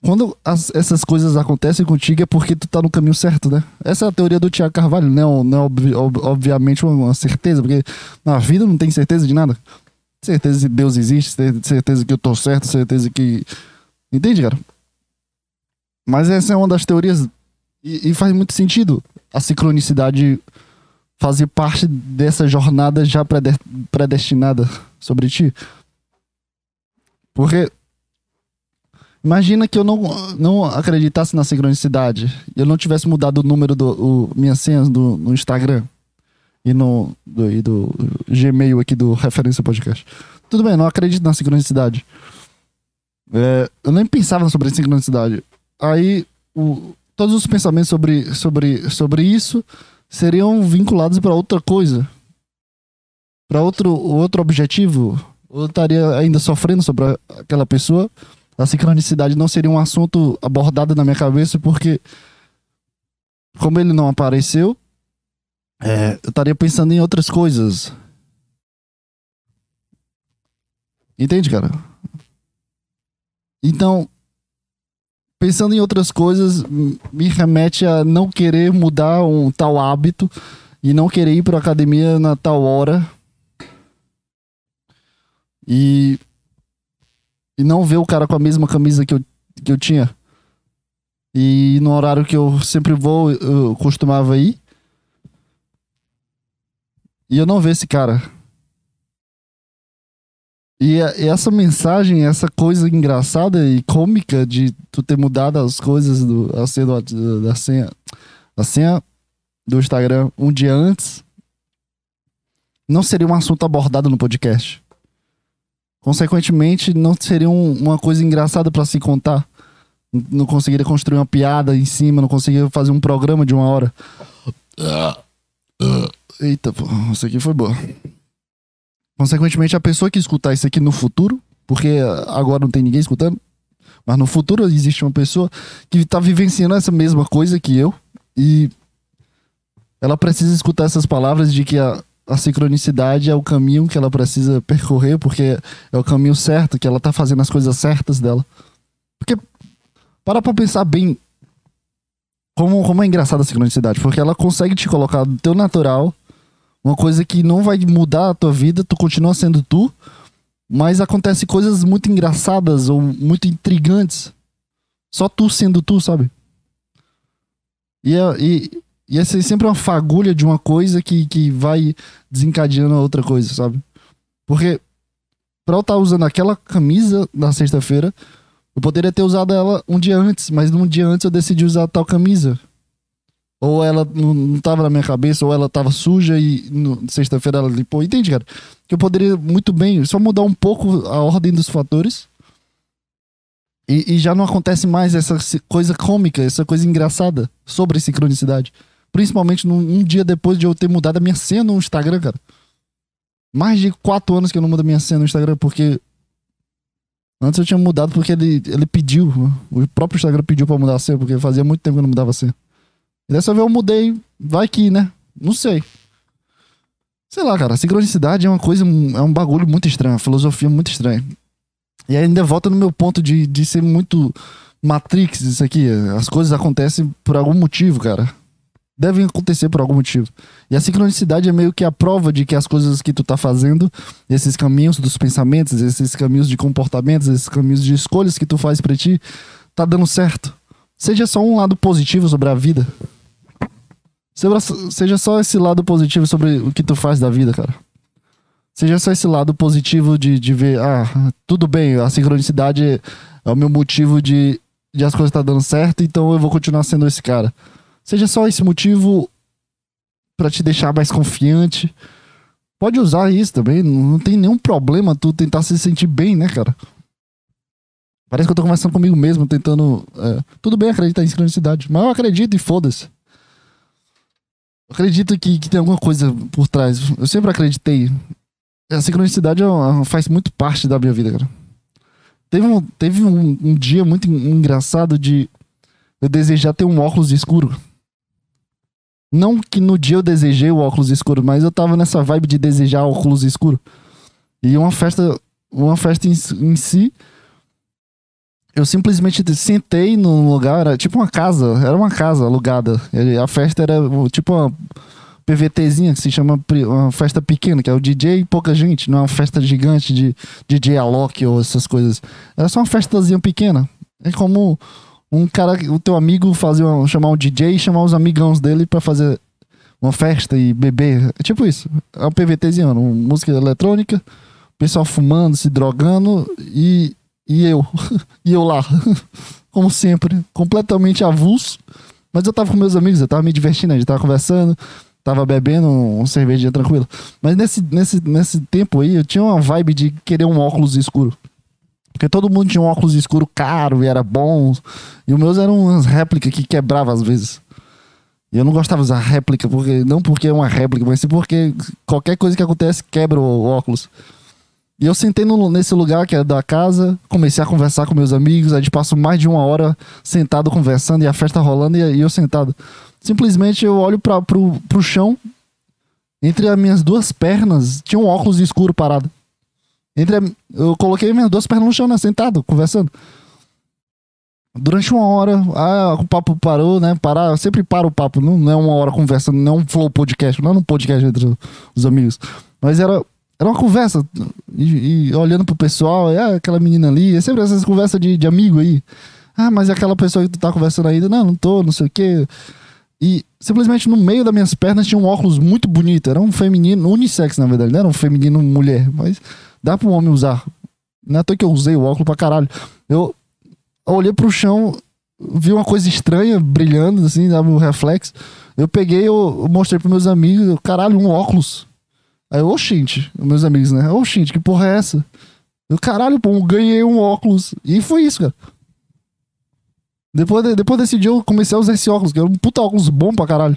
quando as, essas coisas acontecem contigo é porque tu tá no caminho certo, né? Essa é a teoria do Thiago Carvalho, não, não é ob, ob, obviamente uma certeza, porque na vida não tem certeza de nada. Certeza que Deus existe, certeza que eu tô certo, certeza que. Entende, cara? Mas essa é uma das teorias e, e faz muito sentido a sincronicidade fazer parte dessa jornada já predestinada sobre ti. Porque imagina que eu não, não acreditasse na sincronicidade e eu não tivesse mudado o número do o, minhas senhas do, no Instagram e no do, e do Gmail aqui do Referência Podcast. Tudo bem, não acredito na sincronicidade. É, eu nem pensava sobre sincronicidade. Aí o, todos os pensamentos sobre, sobre, sobre isso seriam vinculados para outra coisa, para outro, outro objetivo. Eu estaria ainda sofrendo sobre aquela pessoa. A sincronicidade não seria um assunto abordado na minha cabeça, porque, como ele não apareceu, é, eu estaria pensando em outras coisas. Entende, cara? Então, pensando em outras coisas, me remete a não querer mudar um tal hábito e não querer ir para academia na tal hora. E e não ver o cara com a mesma camisa que eu, que eu tinha. E no horário que eu sempre vou, eu costumava ir. E eu não ver esse cara. E, essa mensagem, essa coisa engraçada e cômica de tu ter mudado as coisas do, a senha do, da senha, a senha do Instagram um dia antes, não seria um assunto abordado no podcast. Consequentemente, não seria um- uma coisa engraçada pra se contar. Não conseguiria construir uma piada em cima, não conseguiria fazer um programa de uma hora. Eita, pô, isso aqui foi boa. Consequentemente, a pessoa que escutar isso aqui no futuro, porque agora não tem ninguém escutando, mas no futuro existe uma pessoa que tá vivenciando essa mesma coisa que eu e ela precisa escutar essas palavras de que a, a sincronicidade é o caminho que ela precisa percorrer, porque é o caminho certo, que ela tá fazendo as coisas certas dela. Porque, para pra pensar bem como, como é engraçada a sincronicidade, porque ela consegue te colocar no teu natural, uma coisa que não vai mudar a tua vida, tu continua sendo tu, mas acontece coisas muito engraçadas ou muito intrigantes. Só tu sendo tu, sabe? E, é- e, e essa é sempre uma fagulha de uma coisa que, que vai desencadeando a outra coisa, sabe? Porque pra eu estar usando aquela camisa na sexta-feira, eu poderia ter usado ela um dia antes, mas num dia antes eu decidi usar tal camisa. Ou ela não, não tava na minha cabeça, ou ela tava suja e sexta-feira ela limpou. Entende, cara? Que eu poderia muito bem só mudar um pouco a ordem dos fatores. E, e já não acontece mais essa coisa cômica, essa coisa engraçada sobre sincronicidade. Principalmente num, um dia depois de eu ter mudado a minha senha no Instagram, cara. Mais de quatro anos que eu não mudo a minha senha no Instagram, porque Antes eu tinha mudado porque ele, ele pediu. O próprio Instagram pediu pra mudar a senha, porque fazia muito tempo que eu não mudava a senha. E dessa vez eu mudei. Vai que, né? Não sei. Sei lá, cara. Sincronicidade é uma coisa. É um bagulho muito estranho. Uma filosofia muito estranha. E ainda volta no meu ponto de, de ser muito Matrix isso aqui. As coisas acontecem por algum motivo, cara. Devem acontecer por algum motivo. E a sincronicidade é meio que a prova de que as coisas que tu tá fazendo esses caminhos dos pensamentos, esses caminhos de comportamentos, esses caminhos de escolhas que tu faz pra ti, tá dando certo. Seja só um lado positivo sobre a vida. Seja, só esse lado positivo sobre o que tu faz da vida, cara. Seja só esse lado positivo de, de ver, ah, tudo bem, a sincronicidade é o meu motivo de, de as coisas tá dando certo, então eu vou continuar sendo esse cara. Seja só esse motivo pra te deixar mais confiante. Pode usar isso também, não não tem nenhum problema tu tentar se sentir bem, né, cara? Parece que eu tô conversando comigo mesmo, tentando. é, tudo bem acreditar em sincronicidade, mas eu acredito e foda-se. Acredito que, que tem alguma coisa por trás. Eu sempre acreditei. A sincronicidade é faz muito parte da minha vida, cara. Teve um, teve um, um dia muito en- engraçado de eu desejar ter um óculos escuro. Não que no dia eu desejei o óculos escuro, mas eu tava nessa vibe de desejar óculos escuro. E uma festa, uma festa em, em si, eu simplesmente sentei num lugar, era tipo uma casa, era uma casa alugada. E A festa era tipo uma PVTzinha que se chama uma festa pequena, que é o DJ e pouca gente, não é uma festa gigante de DJ Alok ou essas coisas. Era só uma festazinha pequena. É como um cara, o teu amigo fazer uma, chamar um DJ e chamar os amigãos dele pra fazer uma festa e beber. É tipo isso. É um PVTzinho, uma música eletrônica, pessoal fumando, se drogando e, e eu. e eu lá. Como sempre, completamente avulso. Mas eu tava com meus amigos, eu tava me divertindo, a gente tava conversando, tava bebendo um cervejinha tranquilo. Mas nesse, nesse, nesse tempo aí, eu tinha uma vibe de querer um óculos escuro. Porque todo mundo tinha um óculos escuro caro e era bom. E os meus eram umas réplicas que quebravam às vezes. E eu não gostava de usar réplica, porque, não porque é uma réplica, mas sim porque qualquer coisa que acontece quebra o óculos. E eu sentei no- nesse lugar que é da casa, comecei a conversar com meus amigos, a gente passou mais de uma hora sentado conversando e a festa rolando e, e eu sentado. Simplesmente eu olho pra, pro, pro chão, entre as minhas duas pernas tinha um óculos escuro parado. Entre a- eu coloquei minhas duas pernas no chão, né, sentado, conversando. Durante uma hora, ah, o papo parou, né? Parar, eu sempre paro o papo, não, não é uma hora conversando, não é um flow podcast, não é um podcast entre os amigos. Mas era, era uma conversa, e, e olhando pro pessoal, é aquela menina ali, é sempre essas conversas de, de amigo aí. Ah, mas é aquela pessoa que tu tá conversando ainda, não, não tô, não sei o quê. E simplesmente no meio das minhas pernas tinha um óculos muito bonito, era um feminino, unissex na verdade, não era um feminino mulher, mas dá pra um homem usar. Não é toa que eu usei o óculos pra caralho. Eu, olhei pro chão, vi uma coisa estranha brilhando, assim, dava um reflexo. Eu peguei, eu, mostrei pros meus amigos, caralho, um óculos. Aí eu, oxente, meus amigos, né? Oxente, que porra é essa? Eu, caralho, pô, ganhei um óculos. E foi isso, cara. Depois, de, depois desse dia eu comecei a usar esse óculos, que era um puta óculos bom pra caralho.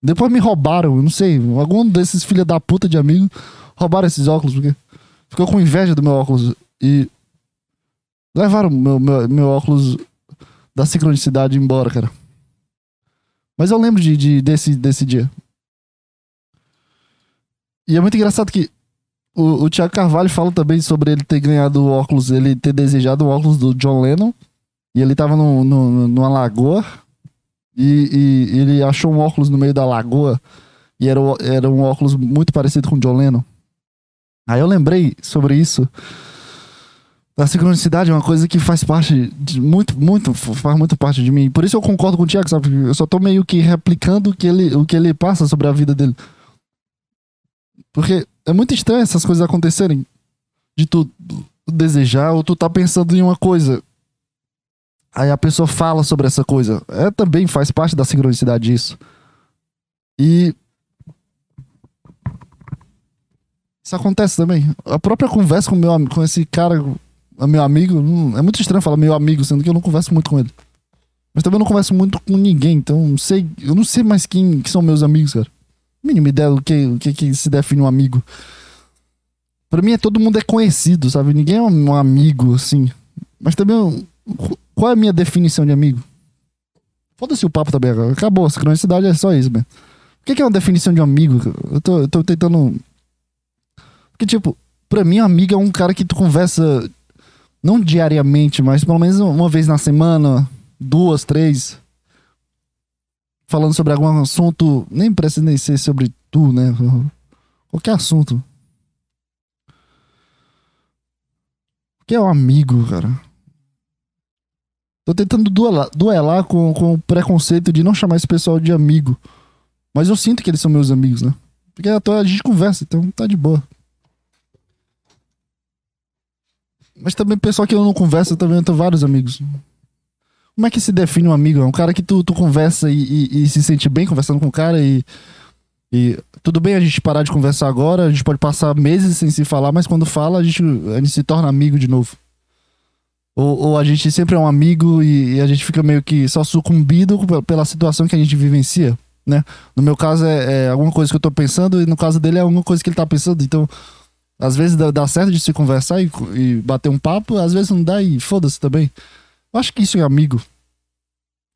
Depois me roubaram, eu não sei, algum desses filha da puta de amigo roubaram esses óculos, porque ficou com inveja do meu óculos. E levaram meu, meu, meu óculos da sincronicidade embora, cara. Mas eu lembro de, de, desse, desse dia. E é muito engraçado que o, o Thiago Carvalho fala também sobre ele ter ganhado o óculos, ele ter desejado o óculos do John Lennon. E ele tava no, no, numa lagoa. E, e, ele achou um óculos no meio da lagoa. E era, era um óculos muito parecido com o John Lennon. Aí eu lembrei sobre isso. A sincronicidade é uma coisa que faz parte de muito, muito, faz muito parte de mim. Por isso eu concordo com o Tiago, sabe? Eu só tô meio que replicando o que ele, o que ele passa sobre a vida dele. Porque é muito estranho essas coisas acontecerem. De tu desejar ou tu tá pensando em uma coisa. Aí a pessoa fala sobre essa coisa. É também faz parte da sincronicidade isso. E isso acontece também. A própria conversa com meu com esse cara meu amigo. Hum, é muito estranho falar meu amigo, sendo que eu não converso muito com ele. Mas também eu não converso muito com ninguém, então não sei, eu não sei mais quem que são meus amigos, cara. Mínima ideia do que, que, que se define um amigo. Pra mim, é, todo mundo é conhecido, sabe? Ninguém é um amigo, assim. Mas também, qual é a minha definição de amigo? Foda-se o papo também agora. Acabou, a sincronicidade é só isso, mesmo. O que é uma definição de um amigo? Eu tô, eu tô tentando. Porque, tipo, pra mim, um amigo é um cara que tu conversa não diariamente, mas pelo menos uma vez na semana, duas, três, falando sobre algum assunto, nem precisa nem ser sobre tu, né? Qualquer assunto. O que é um amigo, cara? Tô tentando duelar, duelar com, com o preconceito de não chamar esse pessoal de amigo. Mas eu sinto que eles são meus amigos, né? Porque a gente conversa, então tá de boa. Mas também pessoal que eu não converso, eu também tenho vários amigos. Como é que se define um amigo? É um cara que tu, tu conversa e, e, e se sente bem conversando com o cara e, e. Tudo bem a gente parar de conversar agora, a gente pode passar meses sem se falar, mas quando fala, a gente, a gente se torna amigo de novo. Ou, ou a gente sempre é um amigo e, e, a gente fica meio que só sucumbido pela situação que a gente vivencia, né? No meu caso é, é alguma coisa que eu tô pensando e no caso dele é alguma coisa que ele tá pensando, então às vezes dá, certo de se conversar e, e, bater um papo, às vezes não dá e foda-se também. Eu acho que isso é amigo.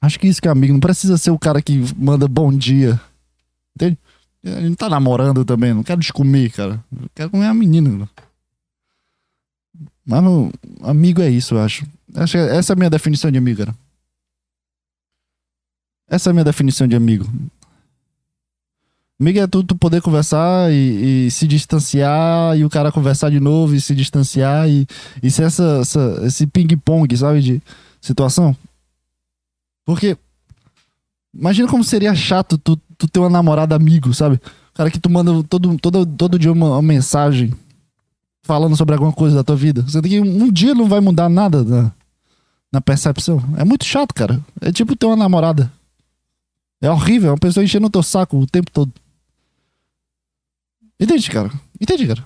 Acho que isso que é amigo. Não precisa ser o cara que manda bom dia. Entende? A gente tá namorando também. Não quero te comer, cara. Eu quero comer a menina. Mas amigo é isso, eu acho. acho essa é a minha definição de amigo, cara. Essa é a minha definição de amigo. Amigo é tu, tu poder conversar e, e, se distanciar e o cara conversar de novo e se distanciar e, e ser essa, essa esse ping-pong, sabe, de situação. Porque imagina como seria chato tu, tu ter uma namorada amigo, sabe? Cara que tu manda todo, todo, todo dia uma, uma mensagem falando sobre alguma coisa da tua vida. Você tem que um dia não vai mudar nada na, na percepção. É muito chato, cara. É tipo ter uma namorada. É horrível, é uma pessoa enchendo o teu saco o tempo todo. Entende, cara? Entende, cara?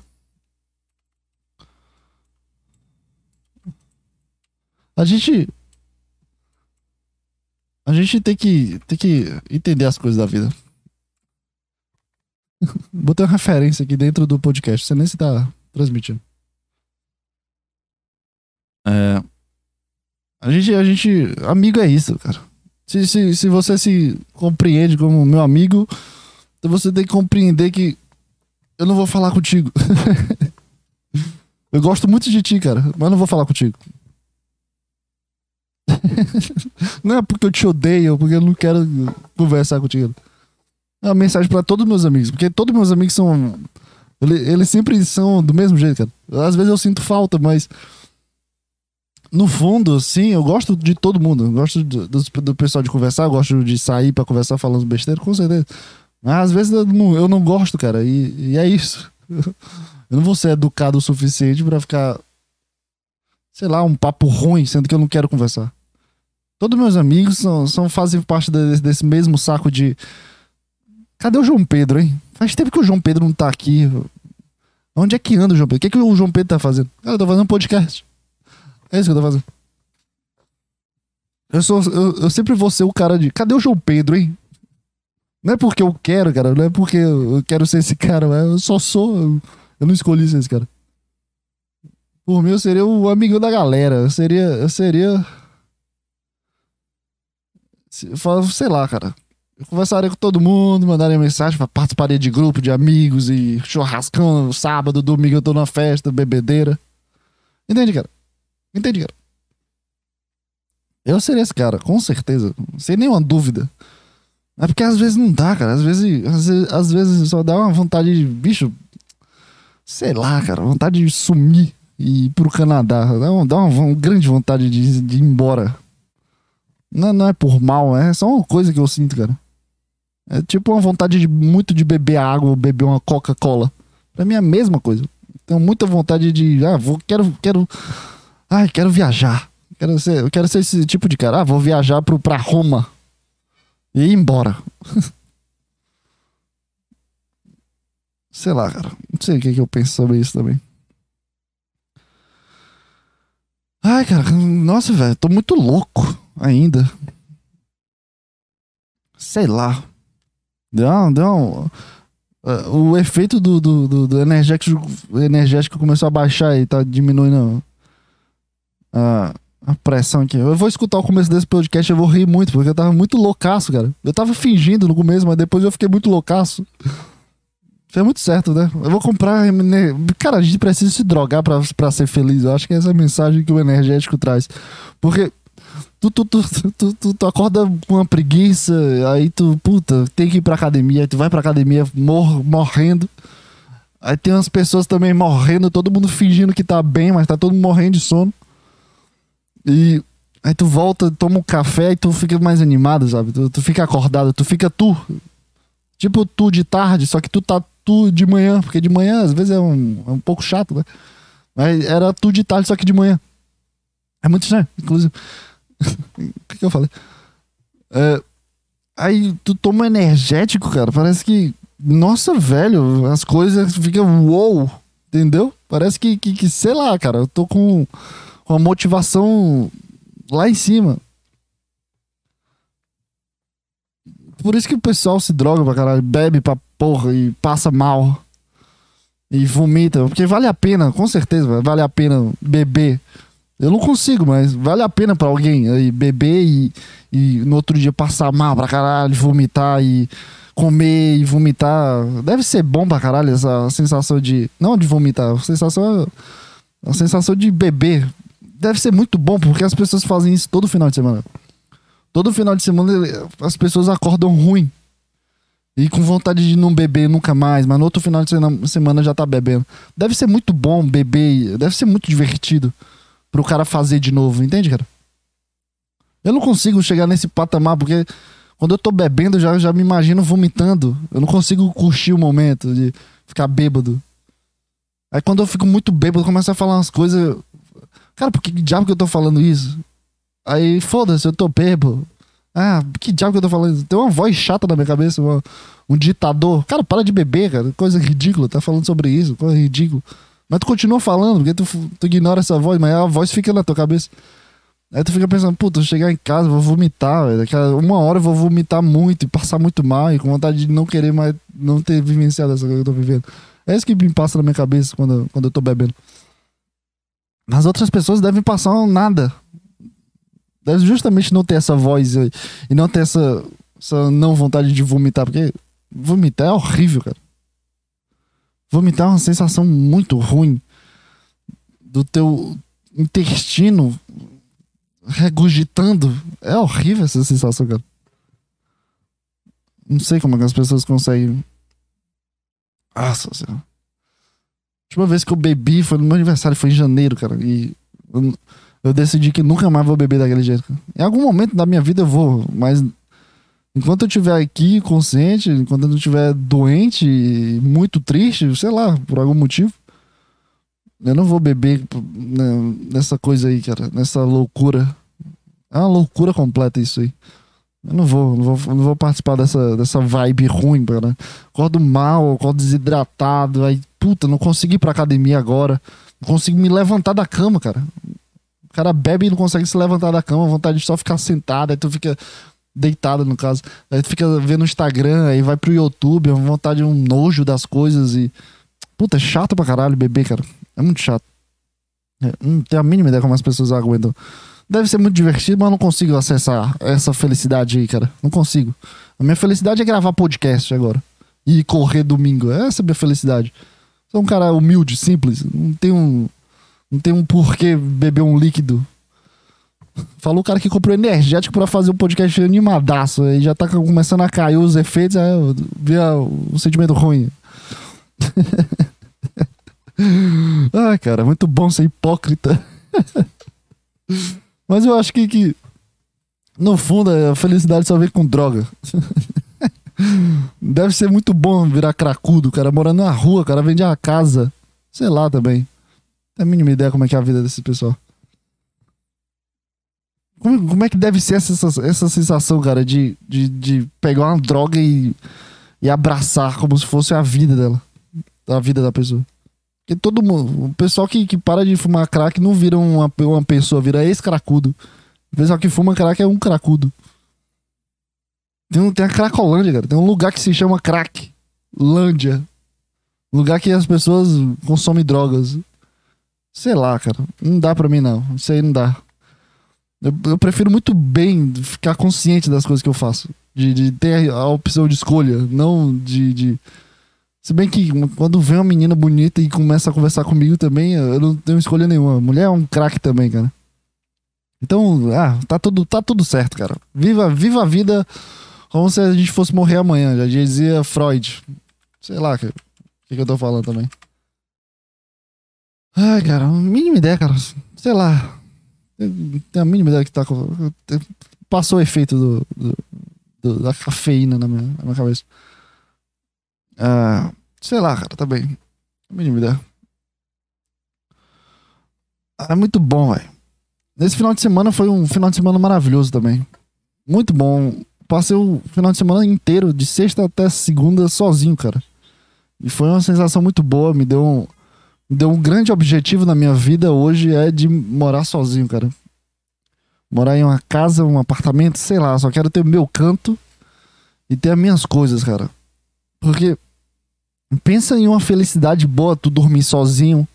A gente. A gente tem que, tem que entender as coisas da vida. Botei uma referência aqui dentro do podcast. Você nem se tá transmitindo. É. A gente, a gente. Amigo é isso, cara. Se, se, se você se compreende como meu amigo, então você tem que compreender que eu não vou falar contigo. eu gosto muito de ti, cara, mas não vou falar contigo. não é porque eu te odeio, porque eu não quero conversar contigo. É uma mensagem para todos os meus amigos, porque todos meus amigos são. Eles, eles sempre são do mesmo jeito, cara. Às vezes eu sinto falta, mas. No fundo, sim, eu gosto de todo mundo. Eu gosto do, do, do pessoal de conversar, eu gosto de sair para conversar falando besteira, com certeza. Mas às vezes eu não, eu não gosto, cara. E, e é isso. Eu não vou ser educado o suficiente para ficar, sei lá, um papo ruim, sendo que eu não quero conversar. Todos meus amigos são, são fazem parte desse, desse mesmo saco de. Cadê o João Pedro, hein? Faz tempo que o João Pedro não tá aqui. Onde é que anda o João Pedro? O que, é que o João Pedro tá fazendo? Cara, eu tô fazendo um podcast. É isso que eu tô fazendo. Eu, sou, eu, eu sempre vou ser o cara de. Cadê o João Pedro, hein? Não é porque eu quero, cara. Não é porque eu quero ser esse cara. Eu só sou. Eu, eu não escolhi ser esse cara. Por mim, eu seria o amigo da galera. Eu seria. Eu seria. Sei lá, cara. Eu conversaria com todo mundo, mandaria mensagem, participaria de grupo de amigos e churrascão sábado, domingo eu tô na festa, bebedeira. Entende, cara? Entende, cara? Eu seria esse cara, com certeza. Sem nenhuma dúvida. É porque às vezes não dá, cara. Às vezes, às vezes, às vezes só dá uma vontade de. Bicho. Sei lá, cara. Vontade de sumir e ir pro Canadá. Dá uma, dá uma, uma grande vontade de, de ir embora. Não, não é por mal, é só uma coisa que eu sinto, cara. É tipo uma vontade de muito de beber água, beber uma Coca-Cola. Pra mim é a mesma coisa. Tenho muita vontade de. Ah, vou, quero. quero Ai, quero viajar. Quero ser, eu quero ser esse tipo de cara. Ah, vou viajar pro, pra Roma. E ir embora. sei lá, cara. Não sei o que, que eu penso sobre isso também. Ai, cara, nossa, velho, tô muito louco ainda. Sei lá. Deu, deu um, uh, o efeito do, do, do, do, energético, energético começou a baixar e tá diminuindo a, a pressão aqui. Eu vou escutar o começo desse podcast, eu vou rir muito, porque eu tava muito loucaço, cara. Eu tava fingindo no começo, mas depois eu fiquei muito loucaço. Foi muito certo, né? Eu vou comprar. Né? Cara, a gente precisa se drogar pra, pra ser feliz. Eu acho que essa é a mensagem que o energético traz. Porque tu, tu, tu, tu, tu, tu acorda com uma preguiça, aí tu, puta, tem que ir pra academia, aí tu vai pra academia mor morrendo. Aí tem umas pessoas também morrendo, todo mundo fingindo que tá bem, mas tá todo mundo morrendo de sono. E aí tu volta, toma um café e tu fica mais animado, sabe? Tu, tu fica acordado, tu fica tu. Tipo tu de tarde, só que tu tá tu de manhã, porque de manhã às vezes é um, é um pouco chato, né? Mas era tu de tarde, só que de manhã. É muito estranho, inclusive. o que, que, eu falei? É, aí tu toma energético, cara. Parece que. Nossa, velho, as coisas ficam wow, entendeu? Parece que, que, que sei lá, cara. Eu tô com com a motivação lá em cima. Por isso que o pessoal se droga pra caralho, bebe pra porra e passa mal. E vomita. Porque vale a pena, com certeza, vale a pena beber. Eu não consigo, mas vale a pena para alguém aí beber e, e no outro dia passar mal pra caralho, vomitar e comer e vomitar. Deve ser bom pra caralho essa sensação de. Não de vomitar, a sensação. A sensação de beber deve ser muito bom, porque as pessoas fazem isso todo final de semana. Todo final de semana as pessoas acordam ruim. E com vontade de não beber nunca mais, mas no outro final de semana já tá bebendo. Deve ser muito bom beber, deve ser muito divertido pro cara fazer de novo, entende, cara? Eu não consigo chegar nesse patamar, porque quando eu tô bebendo, eu já, já me imagino vomitando. Eu não consigo curtir o momento de ficar bêbado. Aí quando eu fico muito bêbado, eu começo a falar umas coisas. Cara, por que diabo que eu tô falando isso? Aí, foda-se, eu tô bebo. Ah, que diabo que eu tô falando? Tem uma voz chata na minha cabeça, uma, um ditador. Cara, para de beber, cara. Coisa ridícula. Tá falando sobre isso, coisa ridícula. Mas tu continua falando, porque tu, tu ignora essa voz, mas a voz fica na tua cabeça. Aí tu fica pensando, puta, eu chegar em casa, vou vomitar, velho. Daqui a uma hora eu vou vomitar muito e passar muito mal, e com vontade de não querer mais, não ter vivenciado essa coisa que eu tô vivendo. É isso que me passa na minha cabeça quando, quando eu tô bebendo. As outras pessoas devem passar nada. Deve justamente não ter essa voz e não ter essa, essa não vontade de vomitar, porque vomitar é horrível, cara. Vomitar é uma sensação muito ruim do teu intestino regurgitando. É horrível essa sensação, cara. Não sei como é que as pessoas conseguem. Nossa senhora última vez que eu bebi foi no meu aniversário, foi em janeiro, cara. E eu, eu decidi que nunca mais vou beber daquele jeito. Em algum momento da minha vida eu vou, mas enquanto eu estiver aqui consciente, enquanto eu não estiver doente, muito triste, sei lá, por algum motivo, eu não vou beber né, nessa coisa aí, cara, nessa loucura. É uma loucura completa isso aí. Eu não vou, não vou, não vou participar dessa, dessa vibe ruim, cara. Acordo mal, acordo desidratado, aí, puta, não consegui ir pra academia agora. Não consigo me levantar da cama, cara. O cara bebe e não consegue se levantar da cama, vontade de só ficar sentado, aí tu fica deitado no caso. Aí tu fica vendo o Instagram, aí vai pro YouTube, vontade de um nojo das coisas e. Puta, é chato pra caralho beber, cara. É muito chato. É, não tenho a mínima ideia como as pessoas aguentam. Deve ser muito divertido, mas eu não consigo acessar essa felicidade aí, cara. Não consigo. A minha felicidade é gravar podcast agora. E correr domingo. Essa é a minha felicidade. Sou um cara humilde, simples. Não tem um. Não tem um porquê beber um líquido. Falou o cara que comprou energético para fazer um podcast animadaço. Aí já tá começando a cair os efeitos. Aí eu vi o sentimento ruim. Ai, cara, muito bom ser hipócrita. Mas eu acho que, que no fundo a felicidade só vem com droga. Deve ser muito bom virar cracudo, cara morando na rua, cara vende a casa. Sei lá também. Tem a mínima ideia como é que é a vida desse pessoal. Como, como é que deve ser essa, essa sensação, cara, de, de, de pegar uma droga e, e abraçar como se fosse a vida dela. A vida da pessoa. Porque todo mundo. O pessoal que, que para de fumar crack não vira uma, uma pessoa, vira ex-cracudo. O pessoal que fuma crack é um cracudo. Tem, tem a Cracolândia, cara. Tem um lugar que se chama Crack. Lândia. Lugar que as pessoas consomem drogas. Sei lá, cara. Não dá pra mim, não. Isso aí não dá. Eu, eu prefiro muito bem ficar consciente das coisas que eu faço. De, de ter a opção de escolha. Não de, de se bem que quando vem uma menina bonita e começa a conversar comigo também, eu não tenho escolha nenhuma. Mulher é um craque também, cara. Então, ah, tá tudo, tá tudo certo, cara. Viva, viva a vida como se a gente fosse morrer amanhã, já dizia Freud. Sei lá o que, que, que eu tô falando também. Ai, cara, mínima ideia, cara. Sei lá. Tem a mínima ideia que tá. Passou o efeito do, do, do da cafeína na minha, na minha cabeça. Ah, sei lá, cara, tá bem. Mínima ideia. É muito bom, velho. Nesse final de semana foi um final de semana maravilhoso também. Muito bom. Passei o final de semana inteiro, de sexta até segunda, sozinho, cara. E foi uma sensação muito boa. Me deu um, deu um grande objetivo na minha vida hoje é de morar sozinho, cara. Morar em uma casa, um apartamento, sei lá. Só quero ter o meu canto e ter as minhas coisas, cara. Porque Pensa em uma felicidade boa, tu dormir sozinho,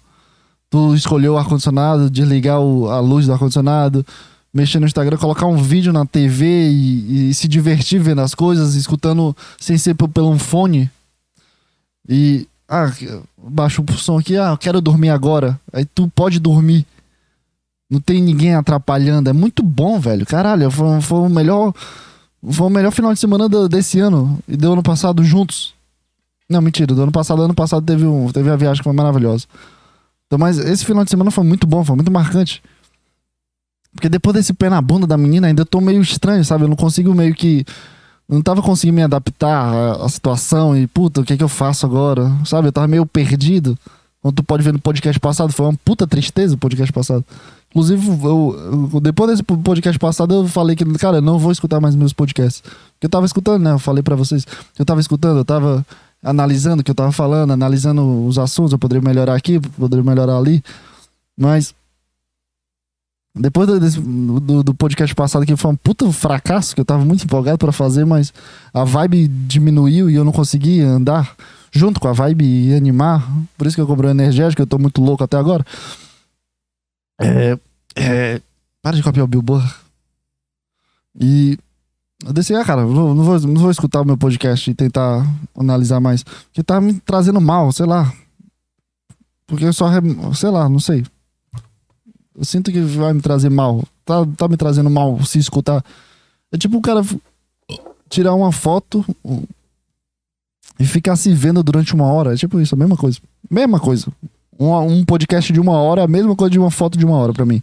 tu escolher o ar-condicionado, desligar o, a luz do ar-condicionado, mexer no Instagram, colocar um vídeo na TV e, e, se divertir vendo as coisas, escutando sem ser pelo um fone. E, ah, baixa o som aqui, ah, quero dormir agora. Aí tu pode dormir. Não tem ninguém atrapalhando. É muito bom, velho. Caralho, foi, foi o melhor. Foi o melhor final de semana do, desse ano e do ano passado juntos. Não, mentira. Do ano passado, ano passado teve, um, teve a viagem que foi maravilhosa. Então, mas esse final de semana foi muito bom, foi muito marcante. Porque depois desse pé na bunda da menina, ainda tô meio estranho, sabe? Eu não consigo meio que. Não tava conseguindo me adaptar à, situação e, puta, o que é que eu faço agora? Sabe? Eu tava meio perdido. Como tu pode ver no podcast passado, foi uma puta tristeza o podcast passado. Inclusive, eu, eu, depois desse podcast passado, eu falei que, cara, eu não vou escutar mais meus podcasts. Porque eu tava escutando, né? Eu falei para vocês. Eu tava escutando, eu tava analisando o que eu tava falando, analisando os assuntos, eu poderia melhorar aqui, poderia melhorar ali. Mas depois do, do, do, podcast passado, que foi um puta fracasso, que eu tava muito empolgado para fazer, mas a vibe diminuiu e eu não consegui andar junto com a vibe e animar. Por isso que eu comprei energético, eu tô muito louco até agora. É. é para de copiar o Billboard. E eu decidi, ah, cara, não vou, não vou escutar o meu podcast e tentar analisar mais. Porque tá me trazendo mal, sei lá. Porque eu só, sei lá, não sei. Eu sinto que vai me trazer mal. Tá, tá me trazendo mal se escutar. É tipo o cara tirar uma foto e ficar se vendo durante uma hora. É tipo isso, a mesma coisa. Mesma coisa. Um, um podcast de uma hora é a mesma coisa de uma foto de uma hora para mim.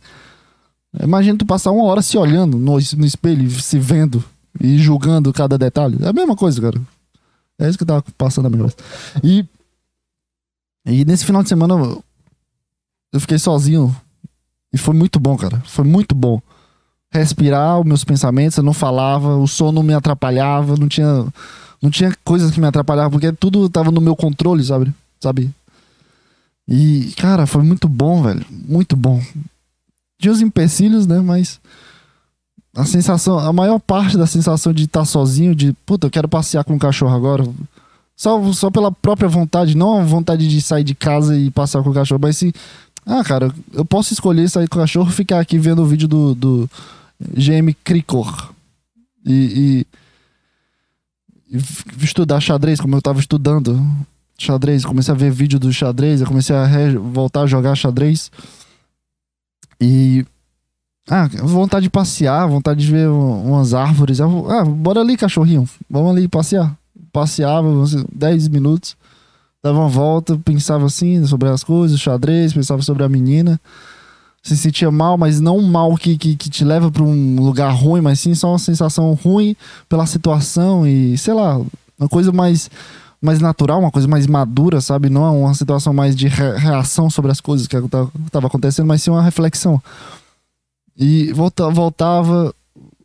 Imagina tu passar uma hora se olhando no, no espelho, se vendo e julgando cada detalhe. É a mesma coisa, cara. É isso que eu tava passando a minha cabeça. E, e nesse final de semana eu fiquei sozinho. E foi muito bom, cara. Foi muito bom. respirar os meus pensamentos, eu não falava, o sono me atrapalhava, não tinha, não tinha coisas que me atrapalhavam, porque tudo tava no meu controle, sabe? Sabe? E, cara, foi muito bom, velho. Muito bom. Tinha os empecilhos, né? Mas a sensação, a maior parte da sensação de estar sozinho, de puta, eu quero passear com o cachorro agora. Só, só pela própria vontade, não a vontade de sair de casa e passear com o cachorro, mas sim, ah, cara, eu posso escolher sair com o cachorro e ficar aqui vendo o vídeo do, do GM Cricor. E, e, e, estudar xadrez, como eu tava estudando xadrez. Comecei a ver vídeo do xadrez, eu comecei a voltar a jogar xadrez. E. Ah, vontade de passear, vontade de ver umas árvores. Ah, bora ali, cachorrinho. Vamos ali passear. Passeava 10 minutos, dava uma volta, pensava assim sobre as coisas, xadrez, pensava sobre a menina se sentia mal, mas não um mal que, que, que te leva para um lugar ruim, mas sim só uma sensação ruim pela situação e, sei lá, uma coisa mais, mais natural, uma coisa mais madura, sabe? Não é uma situação mais de re reação sobre as coisas que estava acontecendo, mas sim uma reflexão. E volta, voltava,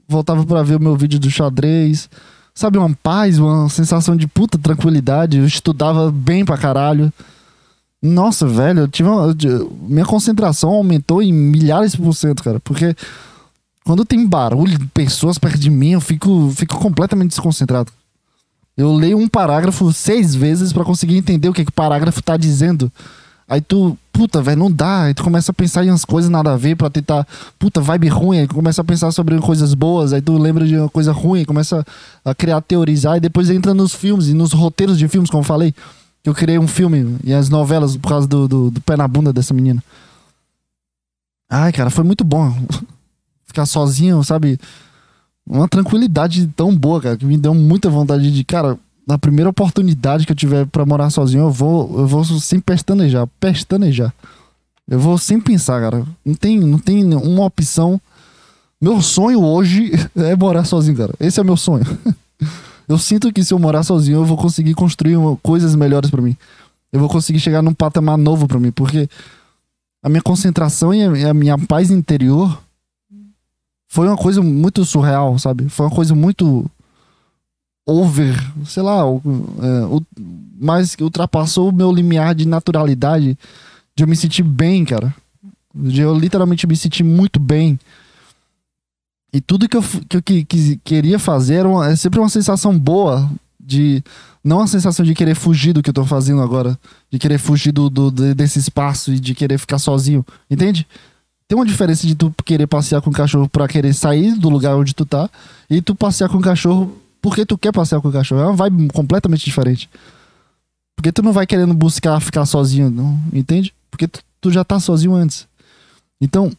voltava para ver o meu vídeo do xadrez, sabe? Uma paz, uma sensação de puta tranquilidade. Eu estudava bem pra caralho. Nossa, velho, eu tive uma, minha concentração aumentou em milhares por cento, cara. Porque quando tem barulho de pessoas perto de mim, eu fico, fico completamente desconcentrado. Eu leio um parágrafo seis vezes para conseguir entender o que, que o parágrafo tá dizendo. Aí tu, puta, velho, não dá. Aí tu começa a pensar em umas coisas nada a ver pra tentar, puta, vibe ruim. Aí tu começa a pensar sobre coisas boas. Aí tu lembra de uma coisa ruim, começa a criar, teorizar. E depois entra nos filmes e nos roteiros de filmes, como eu falei que eu criei um filme e as novelas por causa do, do, do, pé na bunda dessa menina. Ai, cara, foi muito bom. Ficar sozinho, sabe? Uma tranquilidade tão boa, cara, que me deu muita vontade de, cara, na primeira oportunidade que eu tiver para morar sozinho, eu vou, eu vou sem pestanejar, pestanejar. Eu vou sem pensar, cara. Não tem, não tem uma opção. Meu sonho hoje é morar sozinho, cara. Esse é meu sonho. Eu sinto que se eu morar sozinho, eu vou conseguir construir coisas melhores para mim. Eu vou conseguir chegar num patamar novo para mim, porque a minha concentração e a minha paz interior foi uma coisa muito surreal, sabe? Foi uma coisa muito over, sei lá, o, é, o, mas ultrapassou o meu limiar de naturalidade, de eu me sentir bem, cara. De eu literalmente me sentir muito bem e tudo que eu, que eu que, que queria fazer era uma, é sempre uma sensação boa de. Não a sensação de querer fugir do que eu tô fazendo agora. De querer fugir do, do, desse espaço e de querer ficar sozinho. Entende? Tem uma diferença de tu querer passear com o cachorro pra querer sair do lugar onde tu tá e tu passear com o cachorro porque tu quer passear com o cachorro. É uma vibe completamente diferente. Porque tu não vai querendo buscar ficar sozinho, não, entende? Porque tu, tu já tá sozinho antes. Então,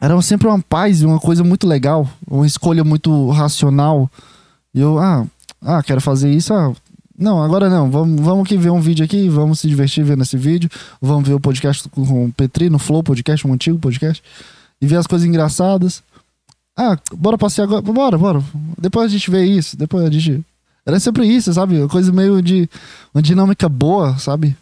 era sempre uma paz, uma coisa muito legal, uma escolha muito racional. E eu, ah, ah, quero fazer isso, ah, não, agora não, vamos, vamos aqui ver um vídeo aqui, vamos se divertir vendo esse vídeo, vamos ver o podcast com o Petri no Flow Podcast, um antigo podcast, e ver as coisas engraçadas. Ah, bora passear agora, bora, bora, depois a gente vê isso, depois a gente... Era sempre isso, sabe? Coisa meio de... uma dinâmica boa, sabe?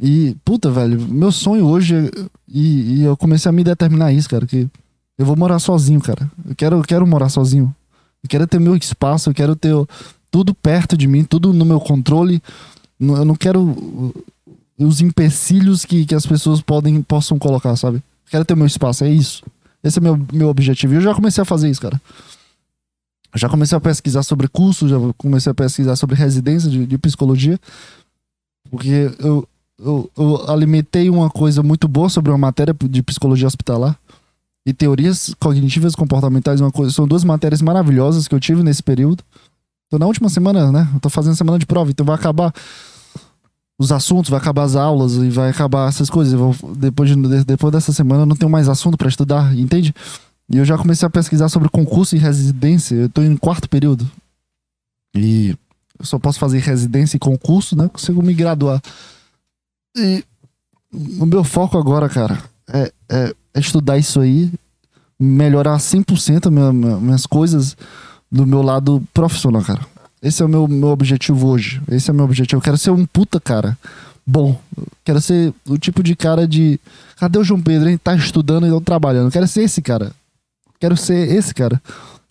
E, puta, velho, meu sonho hoje, é, e, e, eu comecei a me determinar isso, cara, que eu vou morar sozinho, cara. Eu quero, eu quero morar sozinho. Eu quero ter meu espaço, eu quero ter tudo perto de mim, tudo no meu controle. Eu não quero os empecilhos que, que as pessoas podem, possam colocar, sabe? Eu quero ter meu espaço, é isso. Esse é meu, meu objetivo. E eu já comecei a fazer isso, cara. Eu já comecei a pesquisar sobre curso, já comecei a pesquisar sobre residência de, de psicologia. Porque eu, eu, eu alimentei uma coisa muito boa sobre uma matéria de psicologia hospitalar e teorias cognitivas comportamentais uma coisa são duas matérias maravilhosas que eu tive nesse período tô na última semana né eu tô fazendo semana de prova então vai acabar os assuntos vai acabar as aulas e vai acabar essas coisas. Vou, depois de, depois dessa semana eu não tenho mais assunto para estudar entende? E eu já comecei a pesquisar sobre concurso e residência. Eu tô em quarto período. E eu só posso fazer residência e concurso né? Consigo me graduar. E o meu foco agora, cara, é, é, é estudar isso aí, melhorar 100% minha, minhas coisas do meu lado profissional, cara. Esse é o meu, meu objetivo hoje. Esse é o meu objetivo. Eu quero ser um puta cara bom. Eu quero ser o tipo de cara de. Cadê o João Pedro, hein? Tá estudando e não trabalhando. Eu quero ser esse cara. Quero ser esse cara.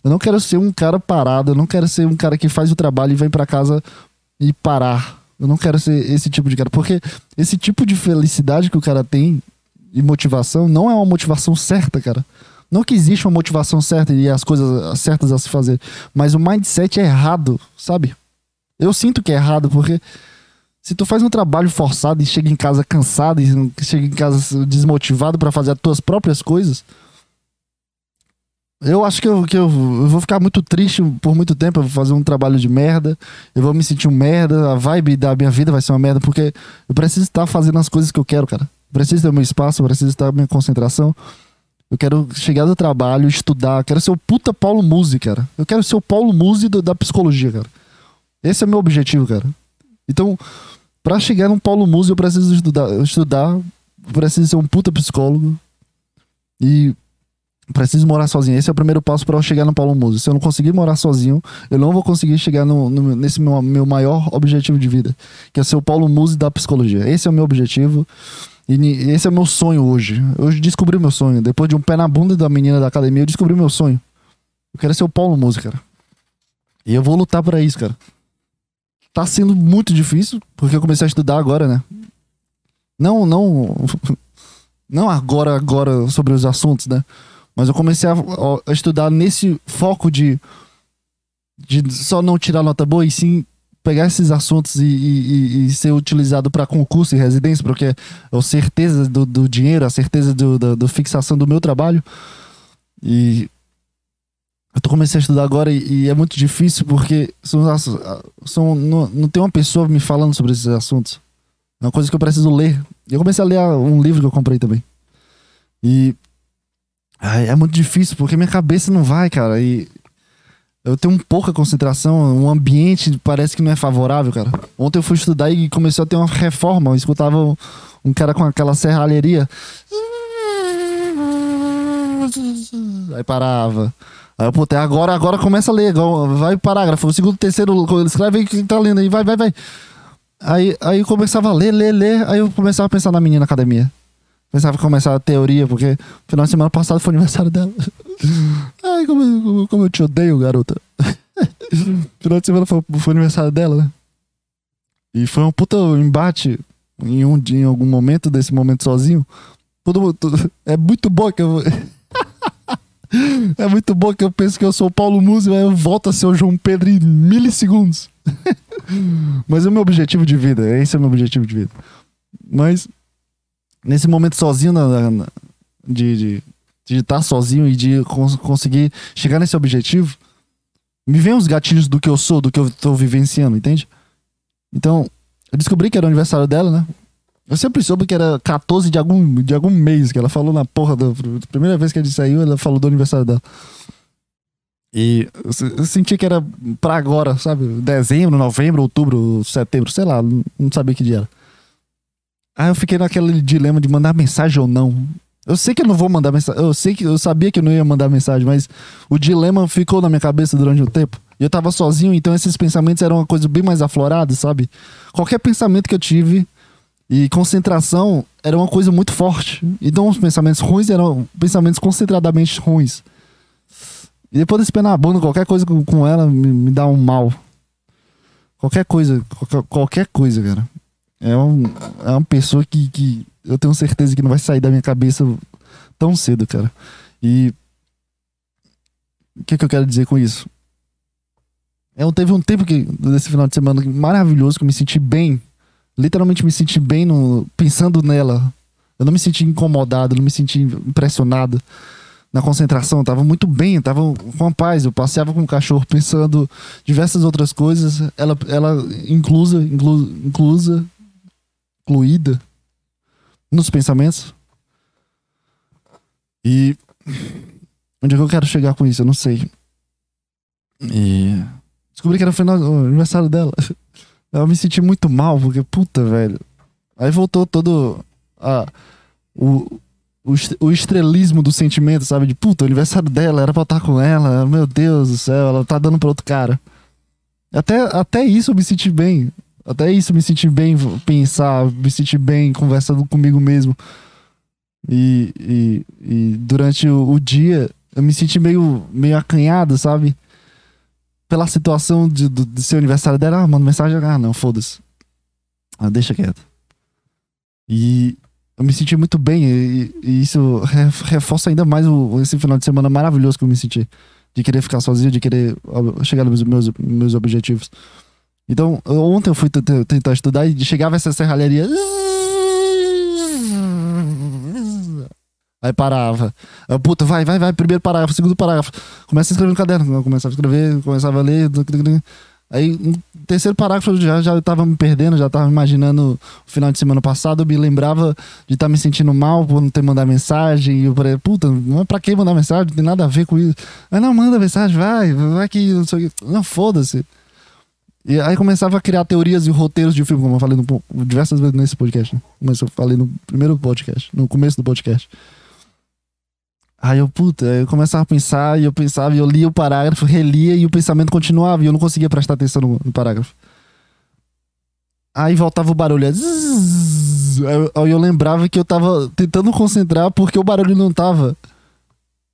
Eu não quero ser um cara parado, eu não quero ser um cara que faz o trabalho e vem para casa e parar. Eu não quero ser esse tipo de cara, porque esse tipo de felicidade que o cara tem e motivação não é uma motivação certa, cara. Não que existe uma motivação certa e as coisas certas a se fazer, mas o mindset é errado, sabe? Eu sinto que é errado, porque se tu faz um trabalho forçado e chega em casa cansado e chega em casa desmotivado para fazer as tuas próprias coisas, eu acho que, eu, que eu, eu, vou ficar muito triste por muito tempo. Eu vou fazer um trabalho de merda. Eu vou me sentir um merda. A vibe da minha vida vai ser uma merda. Porque eu preciso estar fazendo as coisas que eu quero, cara. Eu preciso ter meu espaço. Eu preciso estar minha concentração. Eu quero chegar do trabalho, estudar. Quero ser o puta Paulo Musi, cara. Eu quero ser o Paulo Musi da psicologia, cara. Esse é meu objetivo, cara. Então, para chegar no Paulo Musi, eu preciso estudar. Estudar. Eu preciso ser um puta psicólogo. E preciso morar sozinho. Esse é o primeiro passo para eu chegar no Paulo Muso. Se eu não conseguir morar sozinho, eu não vou conseguir chegar no, no, nesse meu, meu maior objetivo de vida, que é ser o Paulo Muso da psicologia. Esse é o meu objetivo. E esse é o meu sonho hoje. Eu descobri meu sonho. Depois de um pé na bunda da menina da academia, eu descobri meu sonho. Eu quero ser o Paulo Muso, cara. E eu vou lutar para isso, cara. Tá sendo muito difícil, porque eu comecei a estudar agora, né? Não, não. Não agora, agora sobre os assuntos, né? Mas eu comecei a, a estudar nesse foco de, de só não tirar nota boa e sim pegar esses assuntos e, e, e ser utilizado para concurso e residência, porque é a certeza do, do dinheiro, a certeza do, da, do fixação do meu trabalho. E eu tô comecei a estudar agora e, e é muito difícil porque são, são, não, não tem uma pessoa me falando sobre esses assuntos. É uma coisa que eu preciso ler. Eu comecei a ler um livro que eu comprei também. E é muito difícil, porque minha cabeça não vai, cara. E eu tenho pouca concentração, o ambiente parece que não é favorável, cara. Ontem eu fui estudar e começou a ter uma reforma. Eu escutava um, um cara com aquela serralheria. Aí parava. Aí eu, puta, agora, agora começa a ler. Vai parágrafo. Segundo, terceiro, escreve aí quem tá lendo aí. Vai, vai, vai. Aí, aí eu começava a ler, ler, ler. Aí eu começava a pensar na menina na academia. Pensava começar a teoria, porque final de semana passado foi aniversário dela. Ai, como, como, como eu te odeio, garota. final de semana foi, foi aniversário dela, né? E foi um puta embate em, um, em algum momento desse momento sozinho. Todo, todo, é muito bom que eu. é muito bom que eu penso que eu sou o Paulo Musi, mas eu volto a ser o João Pedro em milissegundos. mas é o meu objetivo de vida. Esse é o meu objetivo de vida. Mas nesse momento sozinho, na, na, de, de, de estar sozinho e de cons conseguir chegar nesse objetivo, me vem os gatilhos do que eu sou, do que eu tô vivenciando, entende? Então, eu descobri que era o aniversário dela, né? Eu sempre soube que era 14 de algum, de algum mês, que ela falou na porra da primeira vez que a gente saiu, ela falou do aniversário dela. E eu senti que era pra agora, sabe? Dezembro, novembro, outubro, setembro, sei lá, não sabia que dia era. Aí eu fiquei naquele dilema de mandar mensagem ou não. Eu sei que eu não vou mandar mensagem. Eu sei que eu sabia que eu não ia mandar mensagem, mas o dilema ficou na minha cabeça durante um tempo. E eu tava sozinho, então esses pensamentos eram uma coisa bem mais aflorada, sabe? Qualquer pensamento que eu tive e concentração era uma coisa muito forte. Então os pensamentos ruins eram pensamentos concentradamente ruins. E depois desse pé na bunda, qualquer coisa com, ela me, me, dá um mal. Qualquer coisa, qualquer, qualquer coisa, cara. É, um, é uma pessoa que, que eu tenho certeza que não vai sair da minha cabeça tão cedo, cara. E. O que, que eu quero dizer com isso? É, teve um tempo que, nesse final de semana maravilhoso que eu me senti bem. Literalmente me senti bem no, pensando nela. Eu não me senti incomodado, não me senti impressionado na concentração. Eu tava muito bem, eu tava com a paz. Eu passeava com o cachorro pensando diversas outras coisas. Ela, ela inclusa, inclu, inclusa incluída nos pensamentos. E onde é que eu quero chegar com isso? Eu não sei. E descobri que era o, final, o aniversário dela. Eu me senti muito mal, porque, puta, velho. Aí voltou todo a, o, o, o estrelismo do sentimento, sabe? De puta, o aniversário dela era pra eu estar com ela. Meu Deus do céu, ela tá dando pra outro cara. Até, até isso eu me senti bem. Até isso, me sentir bem, pensar, me sentir bem, conversando comigo mesmo. E, e, e durante o, o, dia, eu me senti meio, meio acanhado, sabe? Pela situação de, de ser aniversário dela, ah, manda mensagem, ah, não, foda-se. Ah, deixa quieto. E eu me senti muito bem, e, e isso reforça ainda mais o, esse final de semana maravilhoso que eu me senti. De querer ficar sozinho, de querer chegar nos meus, meus objetivos. Então, ontem eu fui tentar estudar e chegava essa serralharia. Aí parava. Aí, puta, vai, vai, vai. Primeiro parágrafo, segundo parágrafo. Começa a escrever no caderno. Eu começava a escrever, começava a ler. Aí, no terceiro parágrafo, eu já, já tava me perdendo, já tava imaginando o final de semana passado. Eu me lembrava de estar tá me sentindo mal por não ter mandado mensagem. E eu falei, puta, não é pra que mandar mensagem? Não tem nada a ver com isso. Aí, não, manda mensagem, vai, vai que. Não, sei não foda-se. E aí começava a criar teorias e roteiros de filme, como eu falei no, diversas vezes nesse podcast. Né? Mas eu falei no primeiro podcast, no começo do podcast. Aí eu, puta, eu começava a pensar, e eu pensava, e eu lia o parágrafo, relia, e o pensamento continuava, e eu não conseguia prestar atenção no, no parágrafo. Aí voltava o barulho, aí eu lembrava que eu tava tentando concentrar porque o barulho não tava.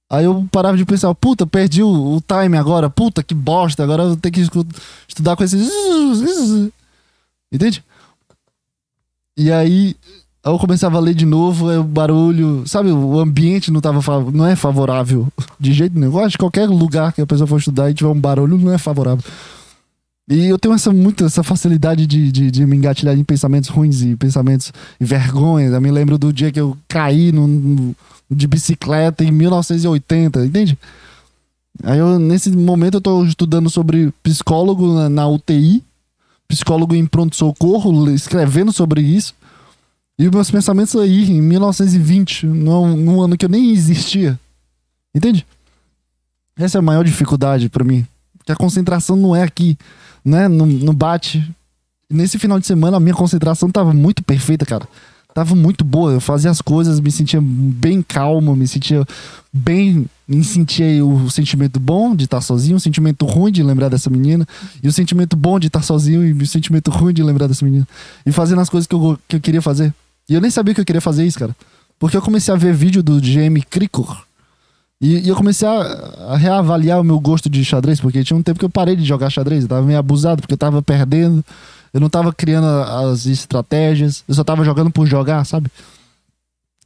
Aí eu parava de pensar, puta, perdi o, o time agora, puta, que bosta, agora eu ter que estudar com esses. Entende? E aí eu começava a ler de novo, aí o barulho, sabe, o ambiente não tava não é favorável de jeito nenhum. Eu acho que qualquer lugar que a pessoa for estudar e tiver um barulho não é favorável. E eu tenho essa muito essa facilidade de, de, de me engatilhar em pensamentos ruins e pensamentos e vergonhas. Eu me lembro do dia que eu caí no de bicicleta em 1980, entende? Aí eu, nesse momento eu tô estudando sobre psicólogo na, na UTI, psicólogo em pronto-socorro, escrevendo sobre isso. E meus pensamentos aí, em 1920, num, num ano que eu nem existia. Entende? Essa é a maior dificuldade para mim. Que a concentração não é aqui, né? Não, não bate. Nesse final de semana a minha concentração tava muito perfeita, cara tava muito boa. Eu fazia as coisas, me sentia bem calmo, me sentia bem. Me sentia o sentimento bom de estar sozinho, o sentimento ruim de lembrar dessa menina, e o sentimento bom de estar sozinho e o sentimento ruim de lembrar dessa menina. E fazendo as coisas que eu, que eu queria fazer. E eu nem sabia que eu queria fazer isso, cara. Porque eu comecei a ver vídeo do GM Cricor. E, e, eu comecei a, a, reavaliar o meu gosto de xadrez, porque tinha um tempo que eu parei de jogar xadrez, eu tava meio abusado, porque eu tava perdendo. Eu não tava criando as estratégias, eu só tava jogando por jogar, sabe?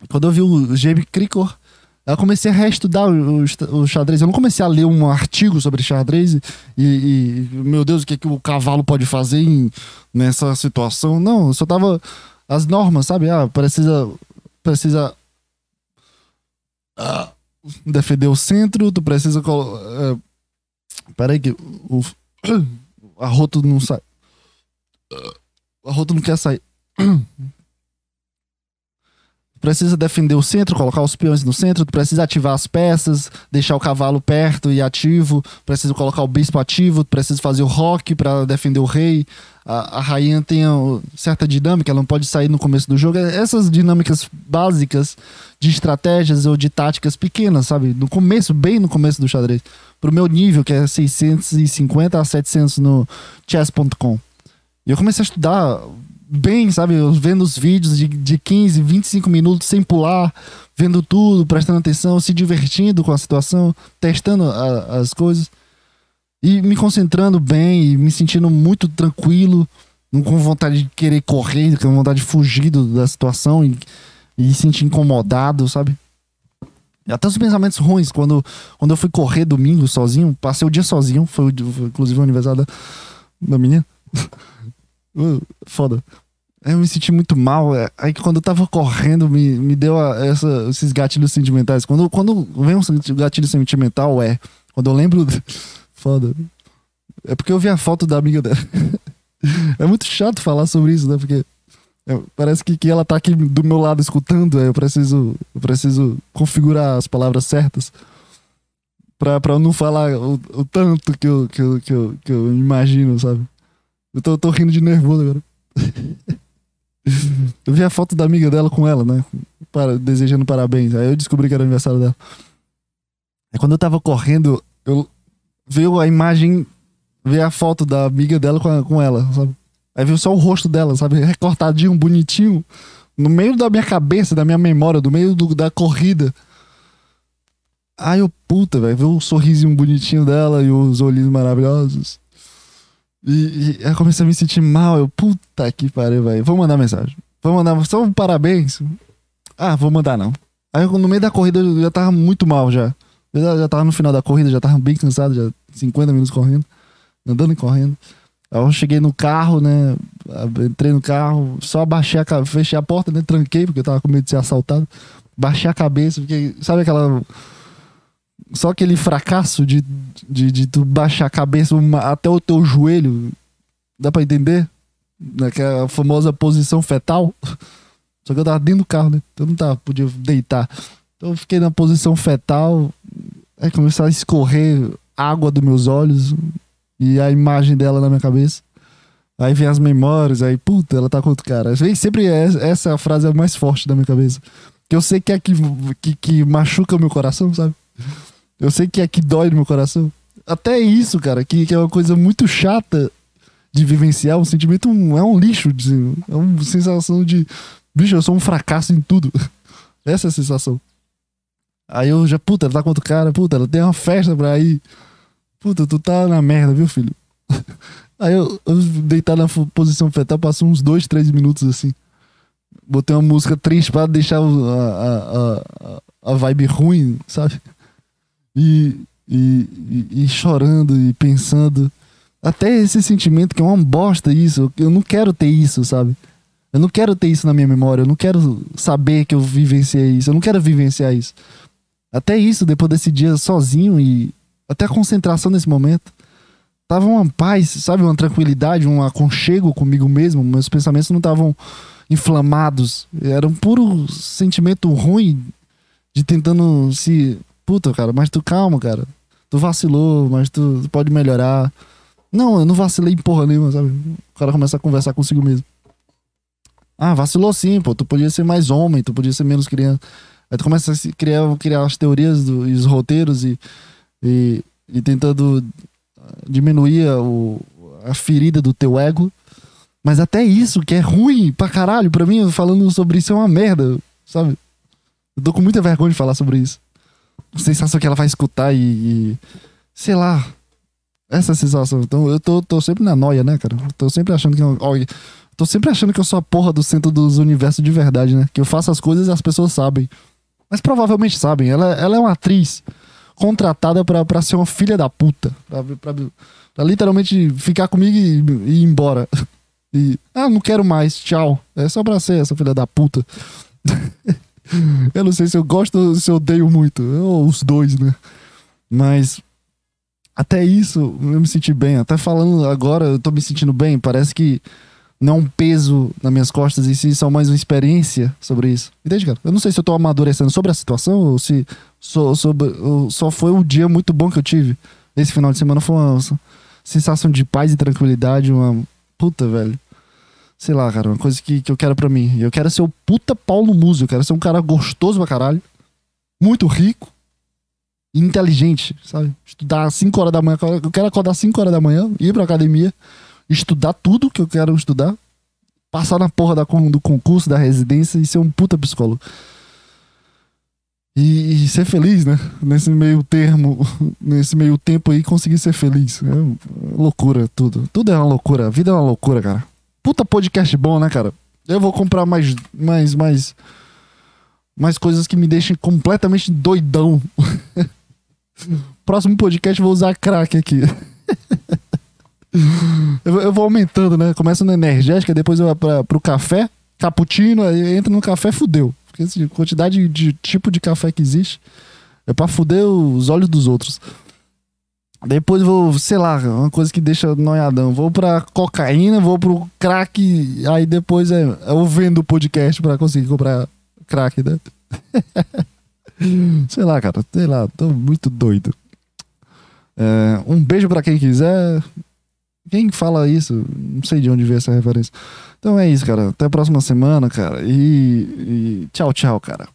Quando eu vi o Jamie Cricor, eu comecei a reestudar o, o, o, xadrez. Eu não comecei a ler um artigo sobre xadrez e, e meu Deus, o que, é que o cavalo pode fazer em, nessa situação. Não, eu só tava. As normas, sabe? Ah, precisa. Precisa. Ah, defender o centro, tu precisa. Uh, peraí, que o. A rota não sai. A rota não quer sair. precisa defender o centro, colocar os peões no centro, precisa ativar as peças, deixar o cavalo perto e ativo, precisa colocar o bispo ativo, precisa fazer o rock para defender o rei. A, a, rainha tem certa dinâmica, ela não pode sair no começo do jogo. Essas dinâmicas básicas de estratégias ou de táticas pequenas, sabe? No começo, bem no começo do xadrez. Pro meu nível, que é 650 a 700 no chess.com. E eu comecei a estudar bem, sabe? Vendo os vídeos de, de 15, 25 minutos sem pular, vendo tudo, prestando atenção, se divertindo com a situação, testando a, as coisas. E me concentrando bem e me sentindo muito tranquilo, com vontade de querer correr, com vontade de fugir do, da situação e, e sentir incomodado, sabe? Até os pensamentos ruins, quando, quando eu fui correr domingo sozinho, passei o dia sozinho, foi, foi inclusive o aniversário da, da menina. Uh, foda. Eu me senti muito mal. É, aí quando eu tava correndo, me, me deu a, essa, esses gatilhos sentimentais. Quando, quando vem um gatilho sentimental, é. Quando eu lembro. Foda. É porque eu vi a foto da amiga dela. é muito chato falar sobre isso, né? Porque é, parece que, que ela tá aqui do meu lado escutando. Eu preciso, eu preciso configurar as palavras certas. Pra, pra não falar o, o tanto que eu, que, eu, que, eu, que eu imagino, sabe? Eu tô, tô rindo de nervoso agora. eu vi a foto da amiga dela com ela, né? Para, desejando parabéns. Aí eu descobri que era aniversário dela. Aí quando eu tava correndo, eu veio a imagem, veio a foto da amiga dela com, a, com ela, sabe? Aí viu só o rosto dela, sabe? Recortadinho, bonitinho. No meio da minha cabeça, da minha memória, do meio do, da corrida. Aí eu, puta, velho, ver o sorrisinho bonitinho dela e os olhinhos maravilhosos. E, e eu comecei a me sentir mal. Eu, puta que pariu, velho. Vou mandar mensagem. Vou mandar só um parabéns. Ah, vou mandar não. Aí no meio da corrida eu já tava muito mal já. Eu já, já tava no final da corrida, já tava bem cansado, já 50 minutos correndo, andando e correndo. Aí eu cheguei no carro, né? Entrei no carro, só abaixei a fechei a porta, né? Tranquei, porque eu tava com medo de ser assaltado. Baixei a cabeça, porque sabe aquela só aquele fracasso de, de, de tu baixar a cabeça uma, até o teu joelho. Dá pra entender? Naquela famosa posição fetal. Só que eu tava dentro do carro, né? Então não tava, podia deitar. Então eu fiquei na posição fetal. Aí começou a escorrer água dos meus olhos. E a imagem dela na minha cabeça. Aí vem as memórias, aí, puta, ela tá com outro cara. Sempre é, essa é a frase é mais forte da minha cabeça. Que eu sei que é que, que, que machuca o meu coração, sabe? Eu sei que é que dói no meu coração. Até isso, cara, que, que é uma coisa muito chata de vivenciar. Um sentimento é um lixo. De, é uma sensação de. Bicho, eu sou um fracasso em tudo. Essa é a sensação. Aí eu já, puta, ela tá com outro cara, puta, ela tem uma festa pra ir. Puta, tu tá na merda, viu, filho? Aí eu, eu deitar na posição fetal, passou uns dois, três minutos assim. Botei uma música triste pra deixar a, a, a, a vibe ruim, sabe? E, e, e, chorando e pensando. Até esse sentimento que é uma bosta isso. Eu não quero ter isso, sabe? Eu não quero ter isso na minha memória. Eu não quero saber que eu vivenciei isso. Eu não quero vivenciar isso. Até isso, depois desse dia sozinho e até a concentração nesse momento. Tava uma paz, sabe? Uma tranquilidade, um aconchego comigo mesmo. Meus pensamentos não estavam inflamados. Era um puro sentimento ruim de tentando se Puta, cara, mas tu calma, cara. Tu vacilou, mas tu, tu pode melhorar. Não, eu não vacilei em porra nenhuma, sabe? O cara começa a conversar consigo mesmo. Ah, vacilou sim, pô. Tu podia ser mais homem, tu podia ser menos criança. Aí tu começa a criar, criar as teorias do, e os roteiros e, e, e tentando diminuir a, o, a ferida do teu ego. Mas até isso, que é ruim pra caralho, pra mim, falando sobre isso é uma merda, sabe? Eu tô com muita vergonha de falar sobre isso sensação que ela vai escutar e, e sei lá, essa sensação. Então eu tô, tô sempre na noia, né, cara? Tô sempre achando que eu, ó, tô sempre achando que eu sou a porra do centro dos universos de verdade, né? Que eu faço as coisas e as pessoas sabem. Mas provavelmente sabem. Ela, ela é uma atriz contratada pra, pra ser uma filha da puta. Pra, pra, pra literalmente ficar comigo e, e ir embora. E, ah, não quero mais, tchau. É só pra ser essa filha da puta. eu não sei se eu gosto ou se eu odeio muito. Ou os dois, né? Mas até isso eu me senti bem. Até falando agora, eu tô me sentindo bem. Parece que não é um peso nas minhas costas e sim só mais uma experiência sobre isso. Entende, cara? Eu não sei se eu tô amadurecendo sobre a situação ou se só, sobre, ou só foi um dia muito bom que eu tive. Esse final de semana foi uma sensação de paz e tranquilidade, uma puta, velho sei lá, cara, uma coisa que, que eu quero para mim. Eu quero ser o puta Paulo Muso, eu quero ser um cara gostoso pra caralho, muito rico inteligente, sabe? Estudar às 5 horas da manhã, eu quero acordar às 5 horas da manhã, ir pra academia, estudar tudo que eu quero estudar, passar na porra da, do concurso, da residência e ser um puta psicólogo. E, e, ser feliz, né? Nesse meio termo, nesse meio tempo aí, conseguir ser feliz. É loucura, tudo. Tudo é uma loucura. A vida é uma loucura, cara. Puta podcast bom, né, cara? Eu vou comprar mais, mais, mais, mais coisas que me deixem completamente doidão. Próximo podcast vou usar crack aqui. eu, eu, vou aumentando, né? Começa no energética, depois eu vou pra, pro café, cappuccino, aí entra no café, fudeu. Porque a quantidade de tipo de café que existe é pra fuder os olhos dos outros. Depois vou, sei lá, uma coisa que deixa noiadão. Vou pra cocaína, vou pro crack. Aí depois é, eu vendo o podcast pra conseguir comprar crack, né? sei lá, cara. Sei lá, tô muito doido. É, um beijo pra quem quiser. Quem fala isso? Não sei de onde veio essa referência. Então é isso, cara. Até a próxima semana, cara. E, e tchau, tchau, cara.